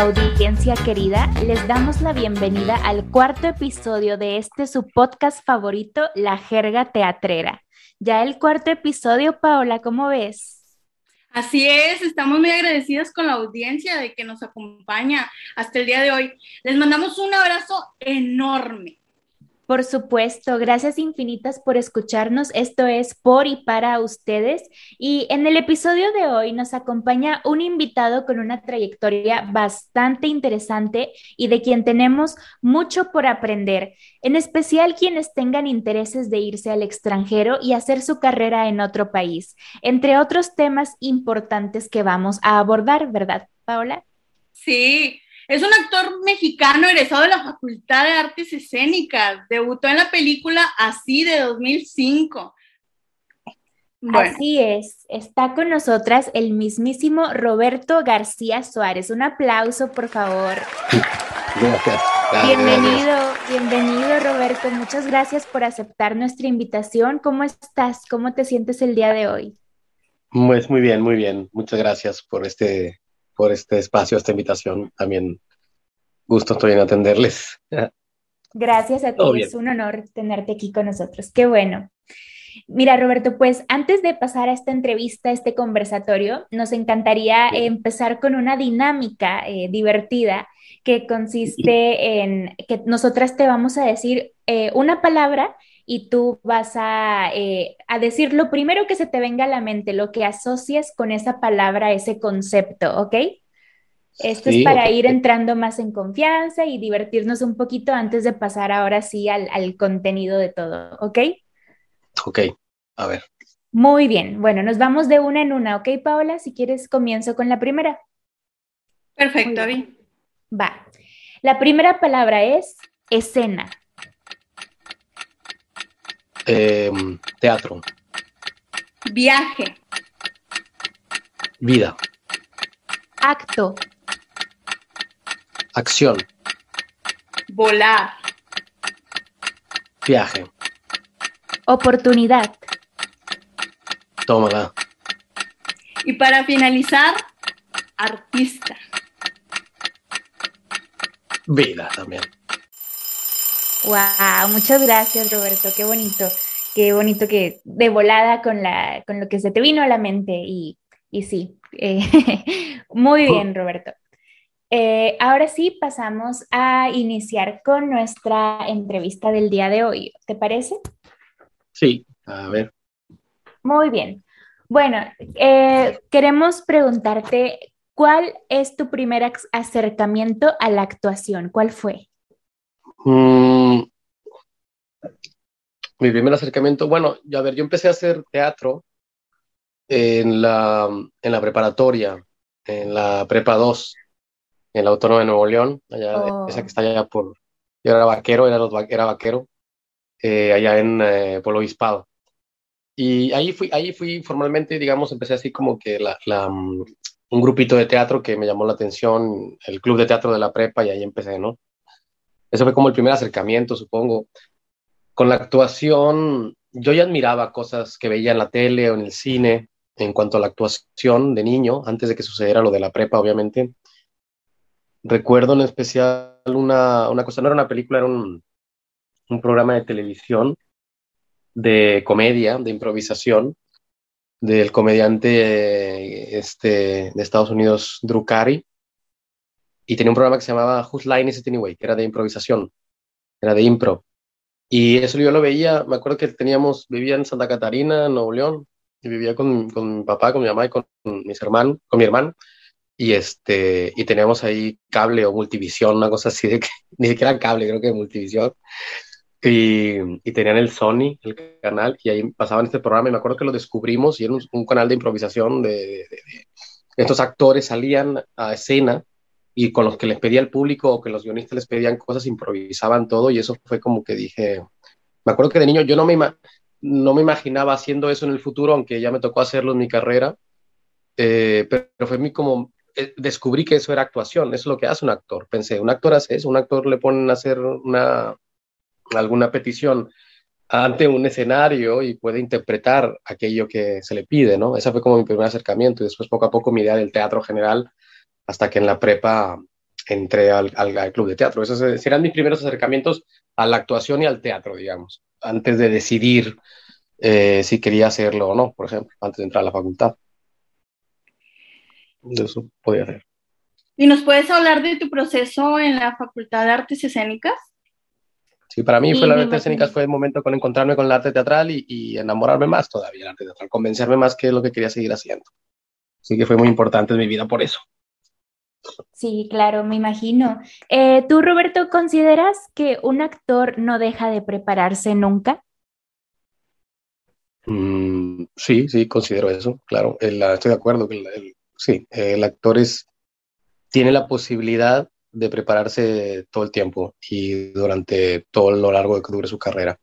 audiencia querida, les damos la bienvenida al cuarto episodio de este su podcast favorito, La Jerga Teatrera. Ya el cuarto episodio, Paola, ¿cómo ves? Así es, estamos muy agradecidos con la audiencia de que nos acompaña hasta el día de hoy. Les mandamos un abrazo enorme. Por supuesto, gracias infinitas por escucharnos. Esto es por y para ustedes. Y en el episodio de hoy nos acompaña un invitado con una trayectoria bastante interesante y de quien tenemos mucho por aprender, en especial quienes tengan intereses de irse al extranjero y hacer su carrera en otro país, entre otros temas importantes que vamos a abordar, ¿verdad, Paola? Sí, es un actor mexicano egresado de la Facultad de Artes Escénicas. Debutó en la película Así de 2005. Así es, está con nosotras el mismísimo Roberto García Suárez. Un aplauso, por favor. Bienvenido, bienvenido Roberto. Muchas gracias por aceptar nuestra invitación. ¿Cómo estás? ¿Cómo te sientes el día de hoy? Pues muy bien, muy bien. Muchas gracias por este por este espacio, esta invitación. También gusto estoy en atenderles. Gracias a ti, es un honor tenerte aquí con nosotros. Qué bueno. Mira, Roberto, pues antes de pasar a esta entrevista, a este conversatorio, nos encantaría empezar con una dinámica eh, divertida que consiste en que nosotras te vamos a decir eh, una palabra y tú vas a, eh, a, decir lo primero que se te venga a la mente, lo que asocias con esa palabra, ese concepto, ¿ok? Esto es para ir entrando más en confianza y divertirnos un poquito antes de pasar ahora sí al, al contenido de todo, ¿ok? Ok, a ver. Muy bien, bueno, nos vamos de una en una, ¿ok, Paola? Si quieres, comienzo con la primera. Perfecto, bien. Va. La primera palabra es escena. Em, teatro. Viaje. Vida. Acto. Acción. Volar. Viaje. Oportunidad. Tómala. Y para finalizar, artista. Vida también. Wow, muchas gracias Roberto, qué bonito, qué bonito que de volada con, la, con lo que se te vino a la mente y, y sí, eh, muy bien Roberto. Eh, ahora sí pasamos a iniciar con nuestra entrevista del día de hoy, ¿te parece? Sí, a ver. Muy bien. Bueno, eh, queremos preguntarte, ¿cuál es tu primer acercamiento a la actuación? ¿Cuál fue? Mm, mi primer acercamiento, bueno, a ver, yo empecé a hacer teatro en la, en la preparatoria, en la prepa 2, en la Autónoma de Nuevo León, allá, oh. esa que está allá por, yo era vaquero, era, los, era vaquero, eh, allá en eh, Pueblo Obispado. Y ahí fui, ahí fui formalmente, digamos, empecé así como que la, la, mm, un grupito de teatro que me llamó la atención, el club de teatro de la prepa, y ahí empecé, ¿no? Eso fue como el primer acercamiento, supongo. Con la actuación, yo ya admiraba cosas que veía en la tele o en el cine en cuanto a la actuación de niño, antes de que sucediera lo de la prepa, obviamente. Recuerdo en especial una, una cosa, no era una película, era un, un programa de televisión de comedia, de improvisación, del comediante este, de Estados Unidos, Drew Carey, y tenía un programa que se llamaba Whose Line Is It Anyway, que era de improvisación, era de impro. Y eso yo lo veía, me acuerdo que teníamos, vivía en Santa Catarina, Nuevo León, y vivía con, con mi papá, con mi mamá y con mis hermanos, con mi hermano, y este, y teníamos ahí cable o multivisión, una cosa así de que, ni siquiera cable, creo que multivisión, y, y, tenían el Sony, el canal, y ahí pasaban este programa, y me acuerdo que lo descubrimos, y era un, canal de improvisación de, de, de, estos actores salían a escena y con los que les pedía el público o que los guionistas les pedían cosas, improvisaban todo y eso fue como que dije, me acuerdo que de niño yo no me, no me imaginaba haciendo eso en el futuro, aunque ya me tocó hacerlo en mi carrera, eh, pero, fue mí como, descubrí que eso era actuación, eso es lo que hace un actor, pensé, un actor hace eso, un actor le ponen a hacer una, alguna petición ante un escenario y puede interpretar aquello que se le pide, ¿no? Ese fue como mi primer acercamiento y después poco a poco mi idea del teatro general hasta que en la prepa entré al, club de teatro. Esos serán mis primeros acercamientos a la actuación y al teatro, digamos, antes de decidir eh, si quería hacerlo o no, por ejemplo, antes de entrar a la facultad. Eso podía hacer. ¿Y nos puedes hablar de tu proceso en la Facultad de Artes Escénicas? Sí, para mí fue la arte escénicas fue el momento con encontrarme con el arte teatral y, y enamorarme más todavía del arte teatral, convencerme más que es lo que quería seguir haciendo. Así que fue muy importante en mi vida por eso. Sí, claro, me imagino. Eh, ¿Tú, Roberto, consideras que un actor no deja de prepararse nunca? Mm, sí, sí, considero eso, claro. estoy de acuerdo. que sí, el actor es, tiene la posibilidad de prepararse todo el tiempo y durante todo lo largo de que dure su carrera.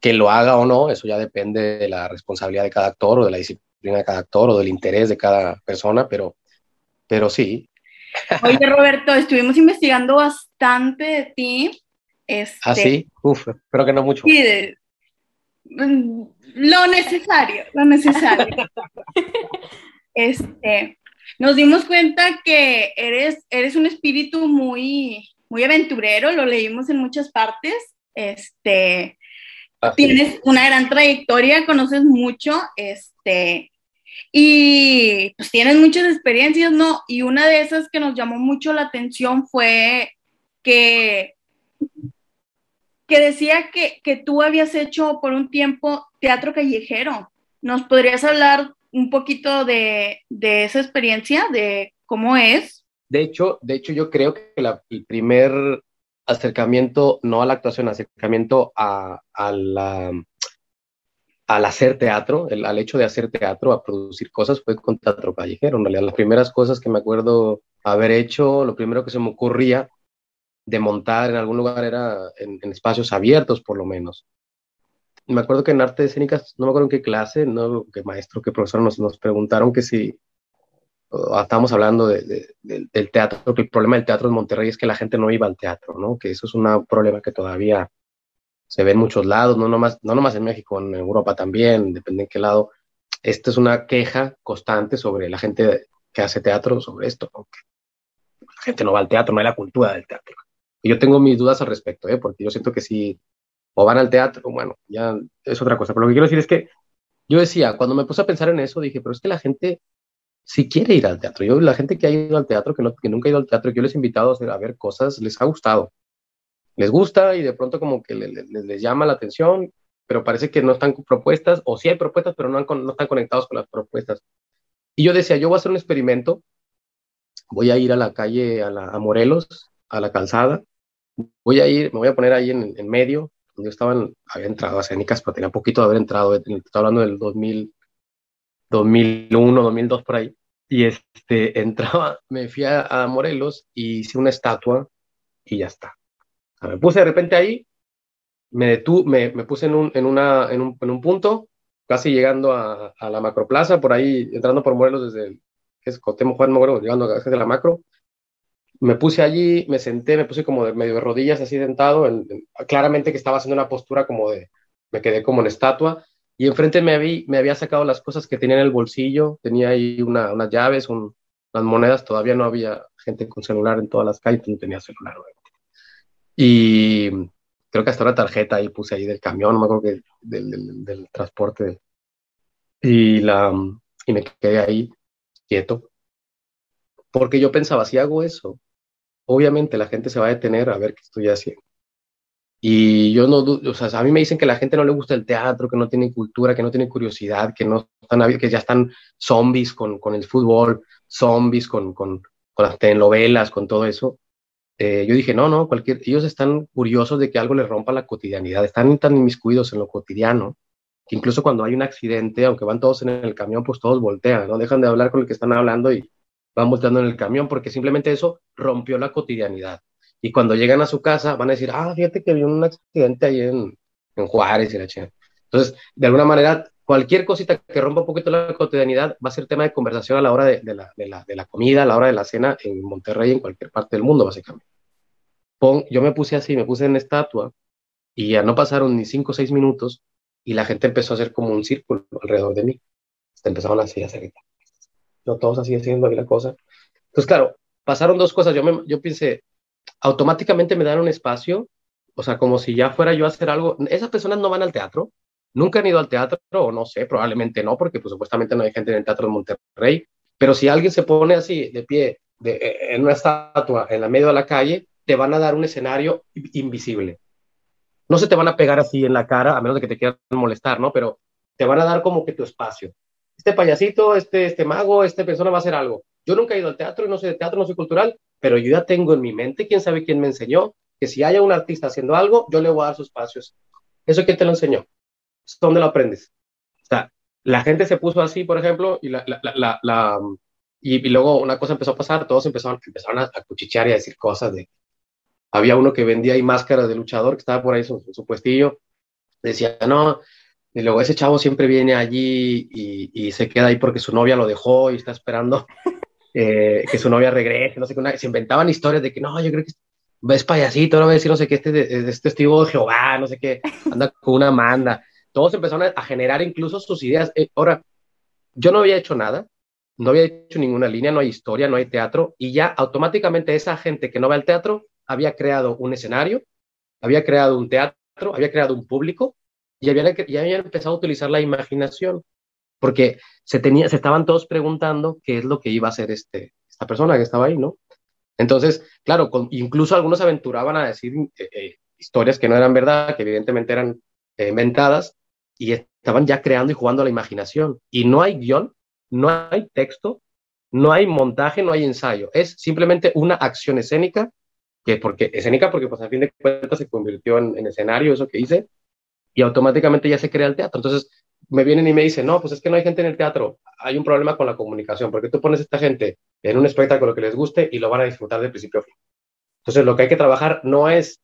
Que lo haga o no, eso ya depende de la responsabilidad de cada actor o de la disciplina de cada actor o del interés de cada persona, pero, pero sí, Oye, Roberto, estuvimos investigando bastante de ti. Este, ¿Ah, sí? Uf, espero que no mucho. Sí, mm, lo necesario, lo necesario. este, nos dimos cuenta que eres, eres un espíritu muy, muy aventurero, lo leímos en muchas partes. Este, tienes una gran trayectoria, conoces mucho, este, y pues tienes muchas experiencias, ¿no? Y una de esas que nos llamó mucho la atención fue que, que decía que, que tú habías hecho por un tiempo teatro callejero. ¿Nos podrías hablar un poquito de, de esa experiencia, de cómo es? De hecho, de hecho yo creo que el primer acercamiento, no a la actuación, acercamiento a, a al hacer teatro, el, al hecho de hacer teatro, a producir cosas, fue con teatro callejero. En realidad, las primeras cosas que me acuerdo haber hecho, lo primero que se me ocurría de montar en algún lugar era en, espacios abiertos, por lo menos. Me acuerdo que en artes escénicas, no me acuerdo en qué clase, no qué maestro, qué profesor nos, nos preguntaron que si estábamos hablando de, del teatro, que el problema del teatro en Monterrey es que la gente no iba al teatro, ¿no? Que eso es un problema que todavía se ve en muchos lados, no nomás, no nomás en México, en Europa también, depende en qué lado. Esta es una queja constante sobre la gente que hace teatro, sobre esto, aunque la gente no va al teatro, no hay la cultura del teatro. Y yo tengo mis dudas al respecto, ¿eh? porque yo siento que si o van al teatro, bueno, ya es otra cosa. Pero lo que quiero decir es que yo decía, cuando me puse a pensar en eso, dije, pero es que la gente si quiere ir al teatro. Yo, la gente que ha ido al teatro, que, no, que nunca ha ido al teatro, que yo les he invitado a, a ver cosas, les ha gustado les gusta y de pronto como que les, llama la atención, pero parece que no están propuestas, o sí hay propuestas, pero no, no están conectados con las propuestas. Y yo decía, yo voy a hacer un experimento, voy a ir a la calle, a, la, a Morelos, a la calzada, voy a ir, me voy a poner ahí en, en medio, donde estaban, había entrado a Cénicas, pero tenía poquito de haber entrado, estoy hablando del 2000, 2001, 2002 por ahí, y este, entraba, me fui a, Morelos y hice una estatua y ya está. Me puse de repente ahí, me, detu me, me puse en un, en, una, en, un, en un punto, casi llegando a, a, la macroplaza, por ahí, entrando por Morelos desde el, es Cotemo Juan Morelos, llegando a la macro. Me puse allí, me senté, me puse como de medio de rodillas, así sentado, claramente que estaba haciendo una postura como de, me quedé como en estatua, y enfrente me, había, me había sacado las cosas que tenía en el bolsillo, tenía ahí una, unas llaves, un, unas monedas, todavía no había gente con celular en todas las calles, no tenía celular. Y creo que hasta una tarjeta ahí puse ahí del camión, no me acuerdo que del, del, transporte. Y, la, y me quedé ahí quieto. Porque yo pensaba, si hago eso, obviamente la gente se va a detener a ver qué estoy haciendo. Y yo no, o sea, a mí me dicen que la gente no le gusta el teatro, que no tiene cultura, que no tiene curiosidad, que no están, que ya están zombies con, con el fútbol, zombies con, con, con las telenovelas, con todo eso. Eh, yo dije, no, no, cualquier, ellos están curiosos de que algo les rompa la cotidianidad, están tan inmiscuidos en lo cotidiano, que incluso cuando hay un accidente, aunque van todos en el camión, pues todos voltean, no dejan de hablar con el que están hablando y van volteando en el camión, porque simplemente eso rompió la cotidianidad. Y cuando llegan a su casa van a decir, ah, fíjate que había un accidente ahí en, en Juárez y la chingada. Entonces, de alguna manera, cualquier cosita que rompa un poquito la cotidianidad va a ser tema de conversación a la hora de, la, de, la, de, la, comida, a la hora de la cena en Monterrey, en cualquier parte del mundo, básicamente. Pon, yo me puse así, me puse en estatua y ya no pasaron ni cinco o seis minutos y la gente empezó a hacer como un círculo alrededor de mí. Empezaron así a hacer, yo todos así haciendo ahí la cosa. Entonces, claro, pasaron dos cosas. Yo, me, yo pensé, automáticamente me dan un espacio, o sea, como si ya fuera yo a hacer algo. Esas personas no van al teatro, nunca han ido al teatro, o no sé, probablemente no, porque pues, supuestamente no hay gente en el Teatro de Monterrey, pero si alguien se pone así de pie de, eh, en una estatua en la medio de la calle, te van a dar un escenario invisible. No se te van a pegar así en la cara, a menos de que te quieran molestar, ¿no? Pero te van a dar como que tu espacio. Este payasito, este, este mago, esta persona va a hacer algo. Yo nunca he ido al teatro, no sé de teatro, no soy cultural, pero yo ya tengo en mi mente, quién sabe quién me enseñó, que si haya un artista haciendo algo, yo le voy a dar sus espacios. ¿Eso quién te lo enseñó? ¿Dónde lo aprendes? O sea, la gente se puso así, por ejemplo, y, la, la, la, y, luego una cosa empezó a pasar, todos empezaron, empezaron a, cuchichear y a decir cosas de... Había uno que vendía ahí máscaras de luchador, que estaba por ahí en su, puestillo, decía, no, y luego ese chavo siempre viene allí y, y, se queda ahí porque su novia lo dejó y está esperando eh, que su novia regrese, no sé qué, se inventaban historias de que no, yo creo que ves payasito, no decir no sé qué, este, este testigo de Jehová, no sé qué, anda con una manda. Todos empezaron a, generar incluso sus ideas. Eh, ahora, yo no había hecho nada, no había hecho ninguna línea, no hay historia, no hay teatro, y ya automáticamente esa gente que no va al teatro había creado un escenario, había creado un teatro, había creado un público, y habían, ya habían empezado a utilizar la imaginación porque se, tenía, se estaban todos preguntando qué es lo que iba a hacer este, esta persona que estaba ahí, ¿no? Entonces, claro, incluso algunos aventuraban a decir eh, eh, historias que no eran verdad, que evidentemente eran eh, inventadas, y estaban ya creando y jugando a la imaginación. Y no hay guion, no hay texto, no hay montaje, no hay ensayo. Es simplemente una acción escénica, que porque escénica porque pues a fin de cuentas se convirtió en, en escenario eso que hice, y automáticamente ya se crea el teatro. Entonces, me vienen y me dicen, no, pues es que no hay gente en el teatro, hay un problema con la comunicación, porque tú pones a esta gente en un espectáculo que les guste y lo van a disfrutar de principio a fin. Entonces, lo que hay que trabajar no es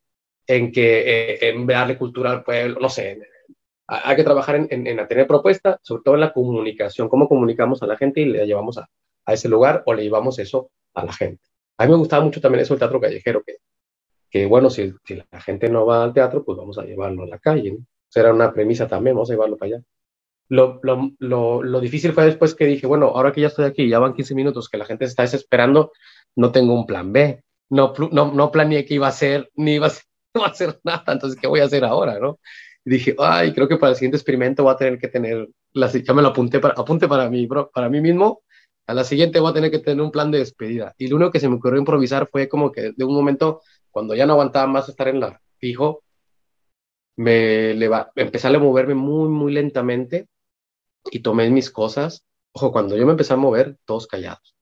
en que eh, en darle cultura al pueblo, no sé, hay que trabajar en, en, tener propuesta, sobre todo en la comunicación, cómo comunicamos a la gente y le llevamos a, a, ese lugar o le llevamos eso a la gente. A mí me gustaba mucho también eso el teatro callejero, que, que bueno, si, si la gente no va al teatro, pues vamos a llevarlo a la calle, ¿no? Será una premisa también, vamos a llevarlo para allá. Lo, lo, lo, lo, difícil fue después que dije, bueno, ahora que ya estoy aquí, ya van 15 minutos, que la gente se está desesperando, no tengo un plan B. No, no, no planeé que iba a hacer, ni iba a hacer, no a hacer nada, entonces, ¿qué voy a hacer ahora, no? Y dije, ay, creo que para el siguiente experimento voy a tener que tener, la, ya me lo apunté para, apunte para mí, para mí mismo, a la siguiente voy a tener que tener un plan de despedida. Y lo único que se me ocurrió improvisar fue como que de un momento, cuando ya no aguantaba más estar en la fijo, me empecé a moverme muy, muy lentamente y tomé mis cosas. Ojo, cuando yo me empecé a mover, todos callados.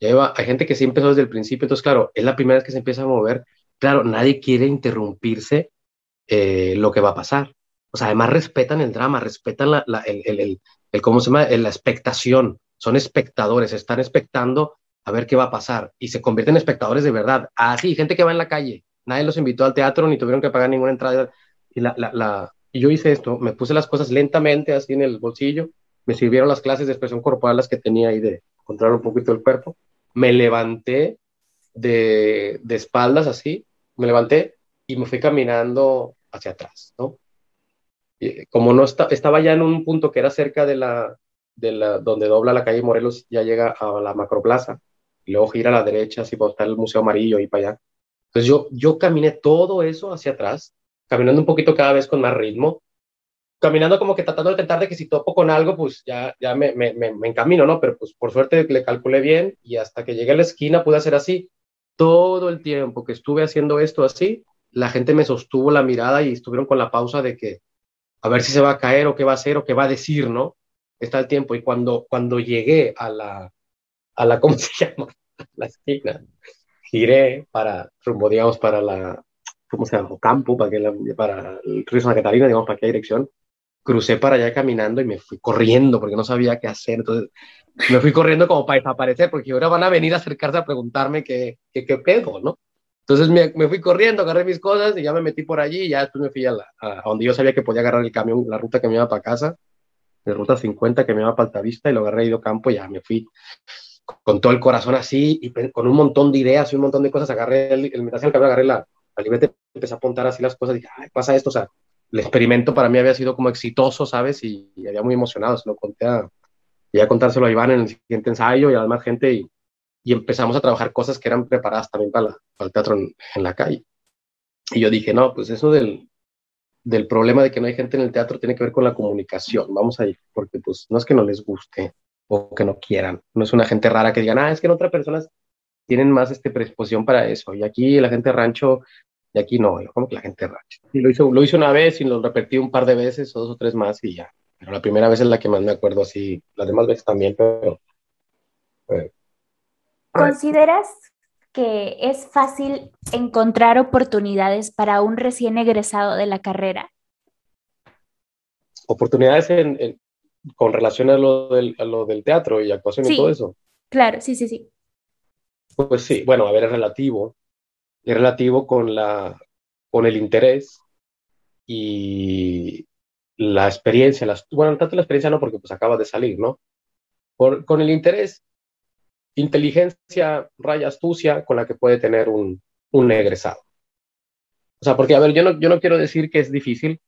Ya hay gente que sí empezó desde el principio, entonces, claro, es la primera vez que se empieza a mover. Claro, nadie quiere interrumpirse eh, lo que va a pasar. O sea, además respetan el drama, respetan la, el, el, el, ¿cómo se llama? La expectación. Son espectadores, están expectando a ver qué va a pasar y se convierten en espectadores de verdad. Así, gente que va en la calle, nadie los invitó al teatro ni tuvieron que pagar ninguna entrada. Y la, la, yo hice esto, me puse las cosas lentamente así en el bolsillo, me sirvieron las clases de expresión corporal las que tenía ahí de controlar un poquito el cuerpo, me levanté de, de espaldas así, me levanté y me fui caminando hacia atrás, ¿no? Y como no estaba ya en un punto que era cerca de la, de la, donde dobla la calle Morelos, ya llega a la macroplaza, y luego gira a la derecha, así para estar el Museo Amarillo y para allá. Entonces yo, yo caminé todo eso hacia atrás, caminando un poquito cada vez con más ritmo, caminando como que tratando de tentar de que si topo con algo, pues ya, ya me, me, me, encamino, ¿no? Pero pues por suerte le calculé bien y hasta que llegué a la esquina pude hacer así. Todo el tiempo que estuve haciendo esto así, la gente me sostuvo la mirada y estuvieron con la pausa de que a ver si se va a caer o qué va a hacer o qué va a decir, ¿no? Está el tiempo. Y cuando, cuando llegué a la, a la, ¿cómo se llama? la esquina, giré para, rumbo, digamos, para la, ¿cómo se llama? Campo, para, que para el río Santa Catarina, digamos, para qué dirección. Crucé para allá caminando y me fui corriendo porque no sabía qué hacer. Entonces me fui corriendo como para desaparecer porque ahora van a venir a acercarse a preguntarme qué, qué, qué pedo, ¿no? Entonces me, me, fui corriendo, agarré mis cosas y ya me metí por allí y ya después me fui a, la, a, donde yo sabía que podía agarrar el camión, la ruta que me iba para casa, de ruta 50 que me iba para Altavista y lo agarré ido campo y ya me fui con todo el corazón así y con un montón de ideas y un montón de cosas. Agarré el, el, el camión, agarré la, la libreta empecé a apuntar así las cosas, dije, ay, pasa esto, o sea, el experimento para mí había sido como exitoso, ¿sabes? Y, y había muy emocionado, se lo conté a, y a contárselo a Iván en el siguiente ensayo y a más gente y, y empezamos a trabajar cosas que eran preparadas también para, el teatro en, la calle. Y yo dije, no, pues eso del, del problema de que no hay gente en el teatro tiene que ver con la comunicación, vamos a ir, porque pues no es que no les guste o que no quieran, no es una gente rara que digan, ah, es que en otras personas tienen más este, predisposición para eso, y aquí la gente rancho, y aquí no, como que la gente rancho. Y lo hizo, lo hizo una vez y lo repetí un par de veces, o dos o tres más, y ya. Pero la primera vez es la que más me acuerdo así, las demás veces también, pero... ¿Consideras que es fácil encontrar oportunidades para un recién egresado de la carrera? Oportunidades con relación a lo, del, lo del teatro y actuación y todo eso. Claro, sí, sí, sí. Pues sí, bueno, a ver, es relativo. Relativo con, la, con el interés y la experiencia. Las, bueno, tanto la experiencia no, porque pues acaba de salir, ¿no? Con el interés inteligencia, raya astucia con la que puede tener un, un egresado. O sea, porque, a ver, yo no, yo no quiero decir que es difícil,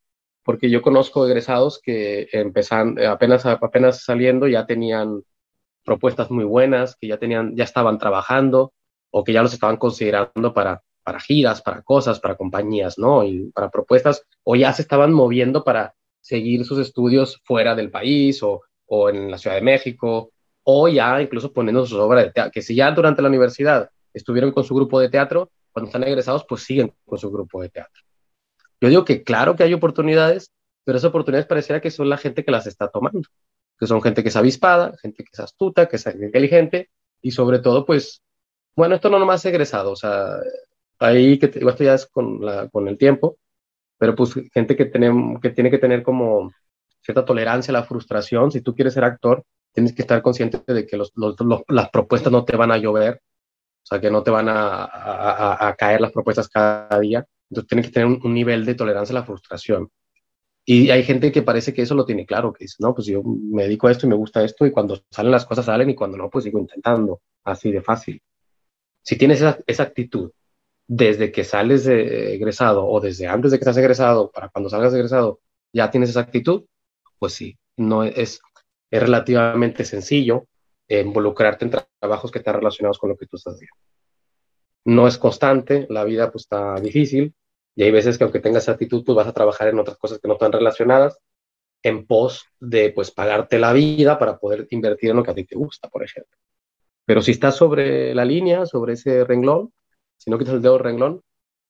porque yo conozco egresados que empezan, apenas, apenas saliendo ya tenían propuestas muy buenas, que ya, tenían, ya estaban trabajando o que ya los estaban considerando para, para giras, para cosas, para compañías, ¿no? Y para propuestas, o ya se estaban moviendo para seguir sus estudios fuera del país o, o en la Ciudad de México o ya incluso poniendo sus obras de teatro, que si ya durante la universidad estuvieron con su grupo de teatro, cuando están egresados, pues siguen con su grupo de teatro. Yo digo que claro que hay oportunidades, pero esas oportunidades pareciera que son la gente que las está tomando, que son gente que es avispada, gente que es astuta, que es inteligente, y sobre todo, pues, bueno, esto no nomás es egresado, o sea, ahí que esto ya es con, la, con el tiempo, pero pues gente que, tiene que tener como cierta tolerancia a la frustración, si tú quieres ser actor, tienes que estar consciente de que las propuestas no te van a llover, o sea, que no te van a, caer las propuestas cada día. Entonces tienes que tener un, nivel de tolerancia a la frustración. Y hay gente que parece que eso lo tiene claro, que dice, no, pues yo me dedico a esto y me gusta esto y cuando salen las cosas salen y cuando no, pues sigo intentando, así de fácil. Si tienes esa, actitud desde que sales de egresado o desde antes de que estás egresado para cuando salgas de egresado, ya tienes esa actitud, pues sí, no es, es relativamente sencillo involucrarte en trabajos que están relacionados con lo que tú estás haciendo. No es constante, la vida pues está difícil y hay veces que aunque tengas esa actitud, pues vas a trabajar en otras cosas que no están relacionadas en pos de pues pagarte la vida para poder invertir en lo que a ti te gusta, por ejemplo. Pero si estás sobre la línea, sobre ese renglón, si no quitas el dedo del renglón,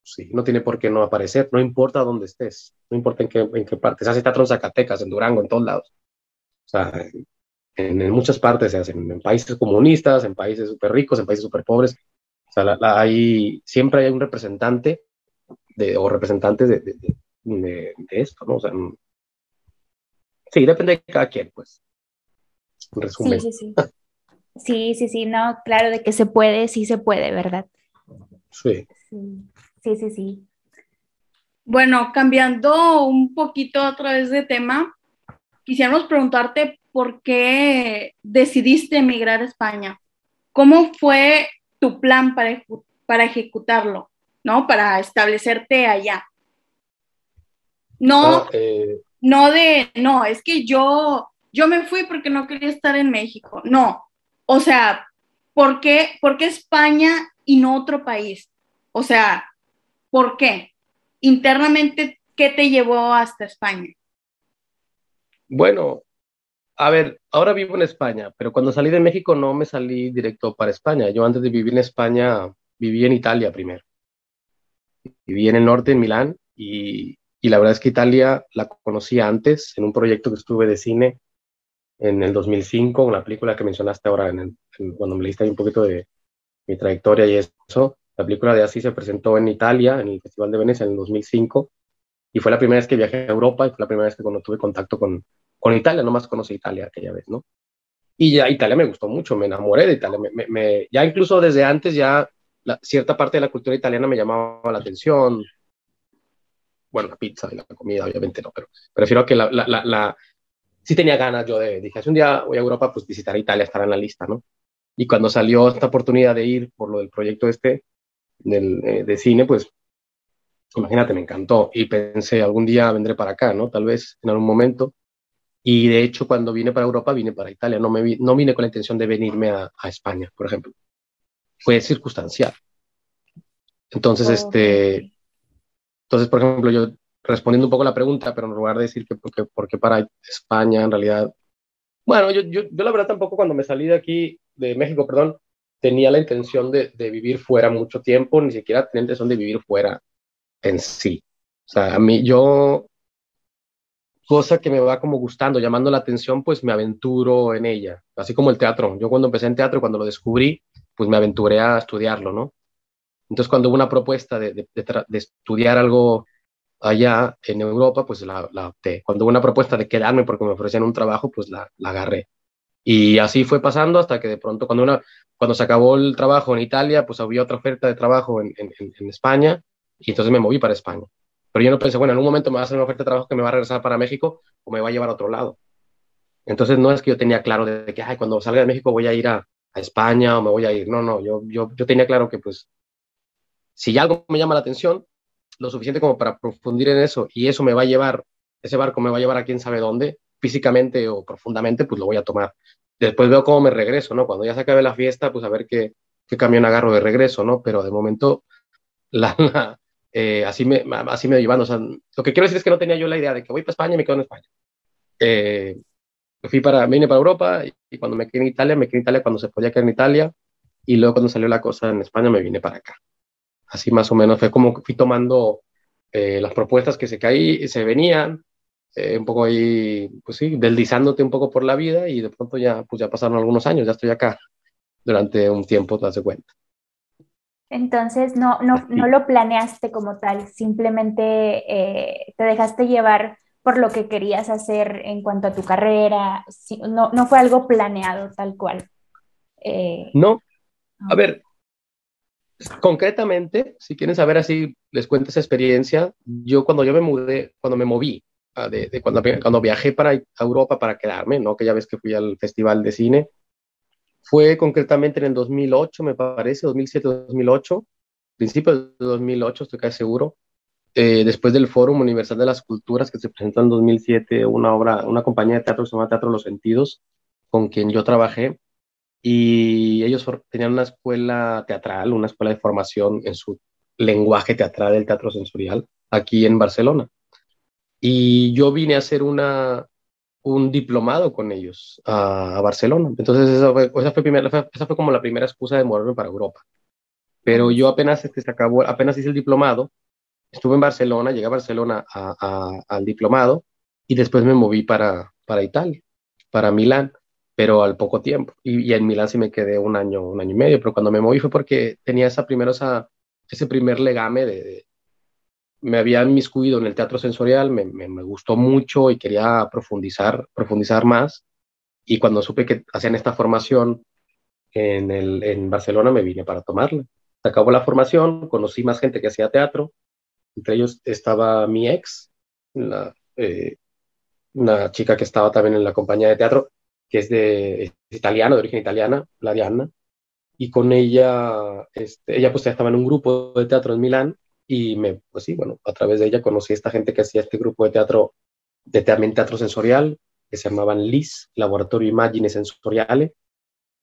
sí, no tiene por qué no aparecer, no importa dónde estés, no importa en qué, en qué parte, se hace teatro en Zacatecas, en Durango, en todos lados sea, en, muchas partes se hacen, en países comunistas, en países súper ricos, en países súper pobres. O sea, hay, siempre hay un representante de, o representantes de, de, esto, ¿no? O sea, sí, depende de cada quien, pues. En resumen. Sí, sí, sí. sí, sí, sí, no, claro, de que se puede, sí se puede, ¿verdad? Sí. Sí, sí, sí. Bueno, cambiando un poquito otra vez de tema, quisiéramos preguntarte por qué decidiste emigrar a España. ¿Cómo fue tu plan para, para ejecutarlo, ¿no? Para establecerte allá. No, ah, eh, no de, no, es que yo, yo me fui porque no quería estar en México. No, o sea, ¿por qué, ¿por qué España y no otro país? O sea, ¿por qué? Internamente, ¿qué te llevó hasta España? Bueno, a ver, ahora vivo en España, pero cuando salí de México no me salí directo para España. Yo antes de vivir en España viví en Italia primero. Viví en el norte, en Milán, y, la verdad es que Italia la conocí antes en un proyecto que estuve de cine en el 2005, una película que mencionaste ahora en cuando me leíste ahí un poquito de mi trayectoria y eso. La película de Así se presentó en Italia, en el Festival de Venecia en el 2005, y fue la primera vez que viajé a Europa y fue la primera vez que cuando tuve contacto con, con Italia, nomás conocí Italia aquella vez, ¿no? Y ya Italia me gustó mucho, me enamoré de Italia, me, ya incluso desde antes ya cierta parte de la cultura italiana me llamaba la atención. Bueno, la pizza y la comida, obviamente no, pero prefiero que la, la, la, sí tenía ganas yo de, dije, hace un día voy a Europa, pues visitar Italia, estar en la lista, ¿no? Y cuando salió esta oportunidad de ir por lo del proyecto este del, eh, de cine, pues imagínate, me encantó y pensé, algún día vendré para acá, ¿no? Tal vez en algún momento. Y de hecho, cuando vine para Europa, vine para Italia. No, me no vine con la intención de venirme a, España, por ejemplo. fue circunstancial. Entonces, este, entonces, por ejemplo, yo respondiendo un poco la pregunta, pero en lugar de decir que porque, porque para España, en realidad, bueno, yo, yo, yo, la verdad tampoco cuando me salí de aquí, de México, perdón, tenía la intención de, de vivir fuera mucho tiempo, ni siquiera tenía intención de vivir fuera en sí. O sea, a mí, yo, cosa que me va como gustando, llamando la atención, pues me aventuro en ella, así como el teatro. Yo cuando empecé en teatro, cuando lo descubrí, pues me aventuré a estudiarlo, ¿no? Entonces, cuando hubo una propuesta de, de, de estudiar algo allá en Europa, pues la, la, opté. Cuando hubo una propuesta de quedarme porque me ofrecían un trabajo, pues la, la, agarré. Y así fue pasando hasta que de pronto, cuando, una, cuando se acabó el trabajo en Italia, pues había otra oferta de trabajo en, en, en España y entonces me moví para España. Pero yo no pensé, bueno, en un momento me va a hacer una oferta de trabajo que me va a regresar para México o me va a llevar a otro lado. Entonces no es que yo tenía claro de que, ay, cuando salga de México voy a ir a, a España o me voy a ir. No, no, yo, yo, yo tenía claro que pues si algo me llama la atención, lo suficiente como para profundir en eso y eso me va a llevar, ese barco me va a llevar a quién sabe dónde, físicamente o profundamente, pues lo voy a tomar. Después veo cómo me regreso, ¿no? Cuando ya se acabe la fiesta, pues a ver qué, qué camión agarro de regreso, ¿no? Pero de momento, la, la eh, así, me, así me llevando. O sea, lo que quiero decir es que no tenía yo la idea de que voy para España y me quedo en España. Eh, fui para, vine para Europa y, y, cuando me quedé en Italia, me quedé en Italia cuando se podía quedar en Italia y luego cuando salió la cosa en España me vine para acá así más o menos fue como que fui tomando eh, las propuestas que se caí, se venían, eh, un poco ahí, pues sí, deslizándote un poco por la vida y de pronto ya, pues ya pasaron algunos años, ya estoy acá durante un tiempo, te das cuenta. Entonces, no, no, no lo planeaste como tal, simplemente eh, te dejaste llevar por lo que querías hacer en cuanto a tu carrera, no, no fue algo planeado tal cual. Eh, no, a ver, Concretamente, si quieren saber así, les cuento esa experiencia. Yo cuando yo me mudé, cuando me moví, ah, de, cuando, cuando viajé para Europa para quedarme, ¿no? Que ya ves que fui al Festival de Cine, fue concretamente en el 2008, me parece, 2007-2008, principios de 2008, estoy casi seguro, eh, después del Fórum Universal de las Culturas que se presentó en 2007, una obra, una compañía de teatro que se llama Teatro Los Sentidos, con quien yo trabajé, y ellos tenían una escuela teatral, una escuela de formación en su lenguaje teatral del teatro sensorial aquí en Barcelona. Y yo vine a hacer una, un diplomado con ellos a, a Barcelona. Entonces esa fue, esa, fue primera, esa fue como la primera excusa de moverme para Europa. Pero yo apenas este, se acabó, apenas hice el diplomado, estuve en Barcelona, llegué a Barcelona a, a, al diplomado y después me moví para, para Italia, para Milán pero al poco tiempo. Y, en Milán sí me quedé un año, un año y medio, pero cuando me moví fue porque tenía esa primero, esa, ese primer legame de, me había inmiscuido en el teatro sensorial, me, me, me, gustó mucho y quería profundizar, profundizar más. Y cuando supe que hacían esta formación en, el, en Barcelona, me vine para tomarla. Se acabó la formación, conocí más gente que hacía teatro, entre ellos estaba mi ex, la, eh, una chica que estaba también en la compañía de teatro, que es de es italiano, de origen italiana, la Diana, y con ella, este, ella pues estaba en un grupo de teatro en Milán y me, pues sí, bueno, a través de ella conocí a esta gente que hacía este grupo de teatro, de también teatro sensorial, que se llamaban LIS, Laboratorio Immagine Sensoriale,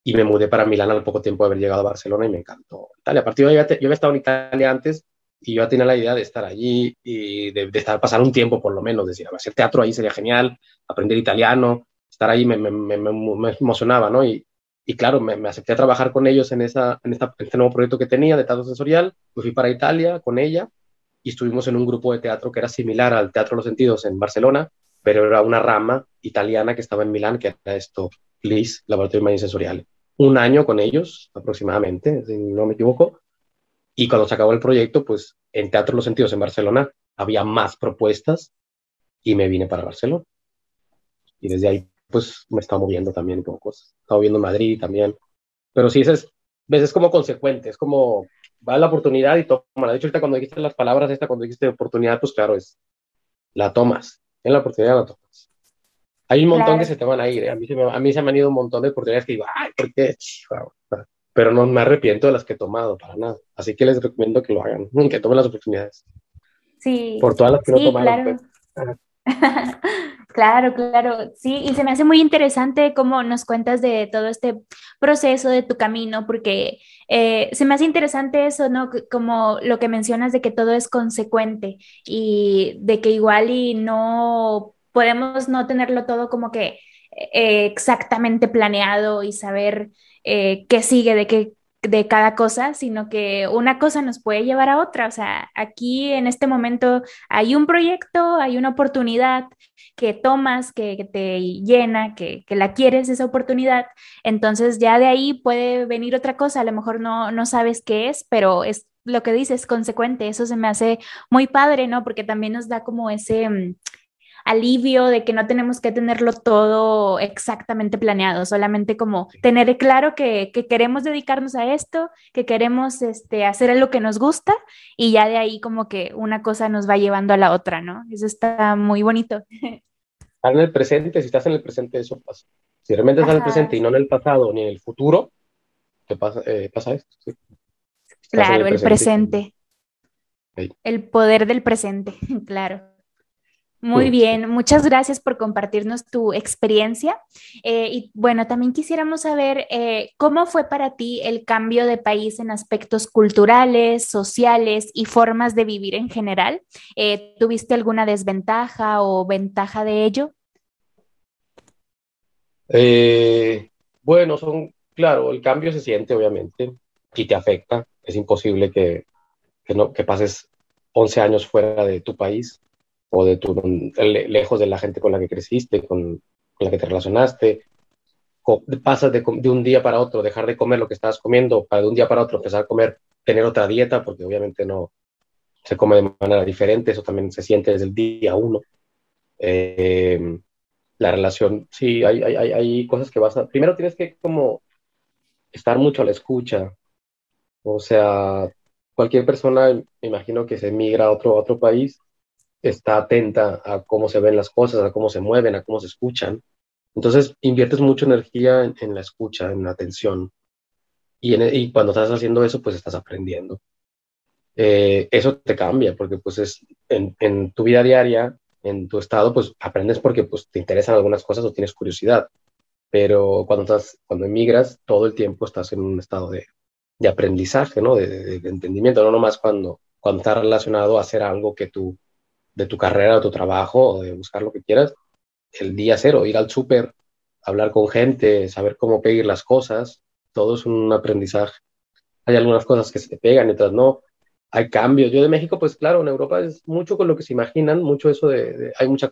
y me mudé para Milán al poco tiempo de haber llegado a Barcelona y me encantó Italia. A partir de ahí, yo había estado en Italia antes y yo tenía la idea de estar allí y de, estar, pasar un tiempo por lo menos, decir, hacer teatro ahí sería genial, aprender italiano, estar ahí me, me, me, me emocionaba, ¿no? Y, y claro, me, acepté a trabajar con ellos en, esa, en, esta, en este nuevo proyecto que tenía de teatro sensorial, pues fui para Italia con ella y estuvimos en un grupo de teatro que era similar al Teatro de los Sentidos en Barcelona, pero era una rama italiana que estaba en Milán, que era esto, LIS, Laboratorio de Imagen Sensorial. Un año con ellos, aproximadamente, si no me equivoco, y cuando se acabó el proyecto, pues en Teatro de los Sentidos en Barcelona había más propuestas y me vine para Barcelona. Y desde ahí pues me está moviendo también un poco. Estaba viendo Madrid también. Pero sí, es, es como consecuente, es como va la oportunidad y toma. De hecho, ahorita cuando dijiste las palabras, esta cuando dijiste oportunidad, pues claro, es la tomas. En la oportunidad la tomas. Hay un montón claro. que se te van a ir. ¿eh? A, mí se me, a mí se me han ido un montón de oportunidades que digo, ay, ¿por qué? Pero no me arrepiento de las que he tomado, para nada. Así que les recomiendo que lo hagan, que tomen las oportunidades. Sí. Por todas las que sí, no tomaron. Claro. Pues. Claro, claro, sí, y se me hace muy interesante cómo nos cuentas de todo este proceso de tu camino, porque eh, se me hace interesante eso, ¿no? Como lo que mencionas de que todo es consecuente y de que igual y no podemos no tenerlo todo como que eh, exactamente planeado y saber eh, qué sigue, de qué de cada cosa, sino que una cosa nos puede llevar a otra. O sea, aquí en este momento hay un proyecto, hay una oportunidad que tomas, que, te llena, que, la quieres esa oportunidad. Entonces ya de ahí puede venir otra cosa. A lo mejor no, no sabes qué es, pero es lo que dices, consecuente. Eso se me hace muy padre, ¿no? Porque también nos da como ese mm, alivio de que no tenemos que tenerlo todo exactamente planeado, solamente como tener claro que, queremos dedicarnos a esto, que queremos este, hacer lo que nos gusta y ya de ahí como que una cosa nos va llevando a la otra, ¿no? Eso está muy bonito. Estar en el presente, si estás en el presente, eso pasa. Si realmente estás en el presente y no en el pasado ni en el futuro, te pasa, eh, pasa esto. Claro, el presente. El poder del presente, claro. Muy bien, muchas gracias por compartirnos tu experiencia. Eh, y bueno, también quisiéramos saber eh, cómo fue para ti el cambio de país en aspectos culturales, sociales y formas de vivir en general. Eh, ¿Tuviste alguna desventaja o ventaja de ello? bueno, son, claro, el cambio se siente obviamente y te afecta. Es imposible que, que, no, que pases 11 años fuera de tu país o de tu, lejos de la gente con la que creciste, con, la que te relacionaste. pasas de, un día para otro, dejar de comer lo que estabas comiendo, para de un día para otro empezar a comer, tener otra dieta, porque obviamente no se come de manera diferente, eso también se siente desde el día uno. Eh, la relación, sí, hay, hay, hay cosas que vas a... Primero tienes que como estar mucho a la escucha, o sea, cualquier persona, me imagino que se emigra a otro, a otro país, está atenta a cómo se ven las cosas, a cómo se mueven, a cómo se escuchan. Entonces inviertes mucha energía en, la escucha, en la atención. Y, y, cuando estás haciendo eso, pues estás aprendiendo. Eh, eso te cambia, porque pues es en, tu vida diaria, en tu estado, pues aprendes porque pues te interesan algunas cosas o tienes curiosidad. Pero cuando estás, cuando emigras, todo el tiempo estás en un estado de, aprendizaje, ¿no? De, de, entendimiento, no nomás cuando, cuando estás relacionado a hacer algo que tú de tu carrera o tu trabajo o de buscar lo que quieras, el día cero, ir al súper, hablar con gente, saber cómo pedir las cosas, todo es un aprendizaje. Hay algunas cosas que se te pegan y otras no. Hay cambios. Yo de México, pues claro, en Europa es mucho con lo que se imaginan, mucho eso de, hay mucha,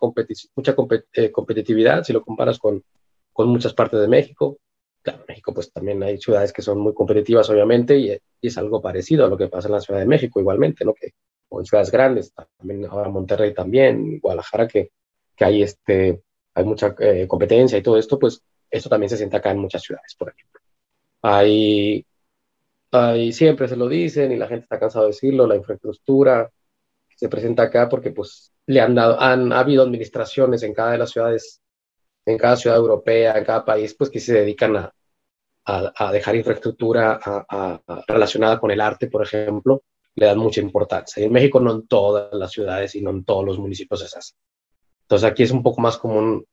mucha eh, competitividad si lo comparas con, con muchas partes de México. Claro, México pues también hay ciudades que son muy competitivas, obviamente, y, y, es algo parecido a lo que pasa en la Ciudad de México igualmente, ¿no? Que o en ciudades grandes, también ahora Monterrey también, Guadalajara, que, que hay, este, hay mucha eh, competencia y todo esto, pues esto también se siente acá en muchas ciudades, por ejemplo. Hay, hay, siempre se lo dicen y la gente está cansado de decirlo, la infraestructura se presenta acá porque pues le han dado, han ha habido administraciones en cada de las ciudades, en cada ciudad europea, en cada país, pues que se dedican a, a, dejar infraestructura relacionada con el arte, por ejemplo, le dan mucha importancia. Y en México no en todas las ciudades y no en todos los municipios es así. Entonces aquí es un poco más común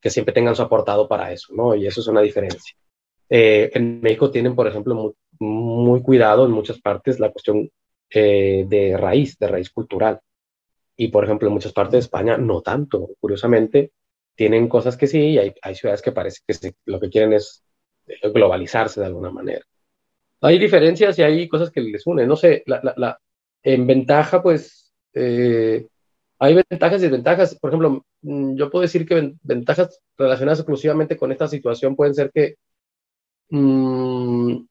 que siempre tengan su aportado para eso, ¿no? Y eso es una diferencia. Eh, en México tienen, por ejemplo, muy, cuidado en muchas partes la cuestión eh, de raíz, de raíz cultural. Y, por ejemplo, en muchas partes de España no tanto. Curiosamente, tienen cosas que sí y hay, hay ciudades que parece que lo que quieren es globalizarse de alguna manera hay diferencias y hay cosas que les unen. No sé, la, la, en ventaja, pues, eh, hay ventajas y desventajas. Por ejemplo, mm, yo puedo decir que ventajas relacionadas exclusivamente con esta situación pueden ser que, mm,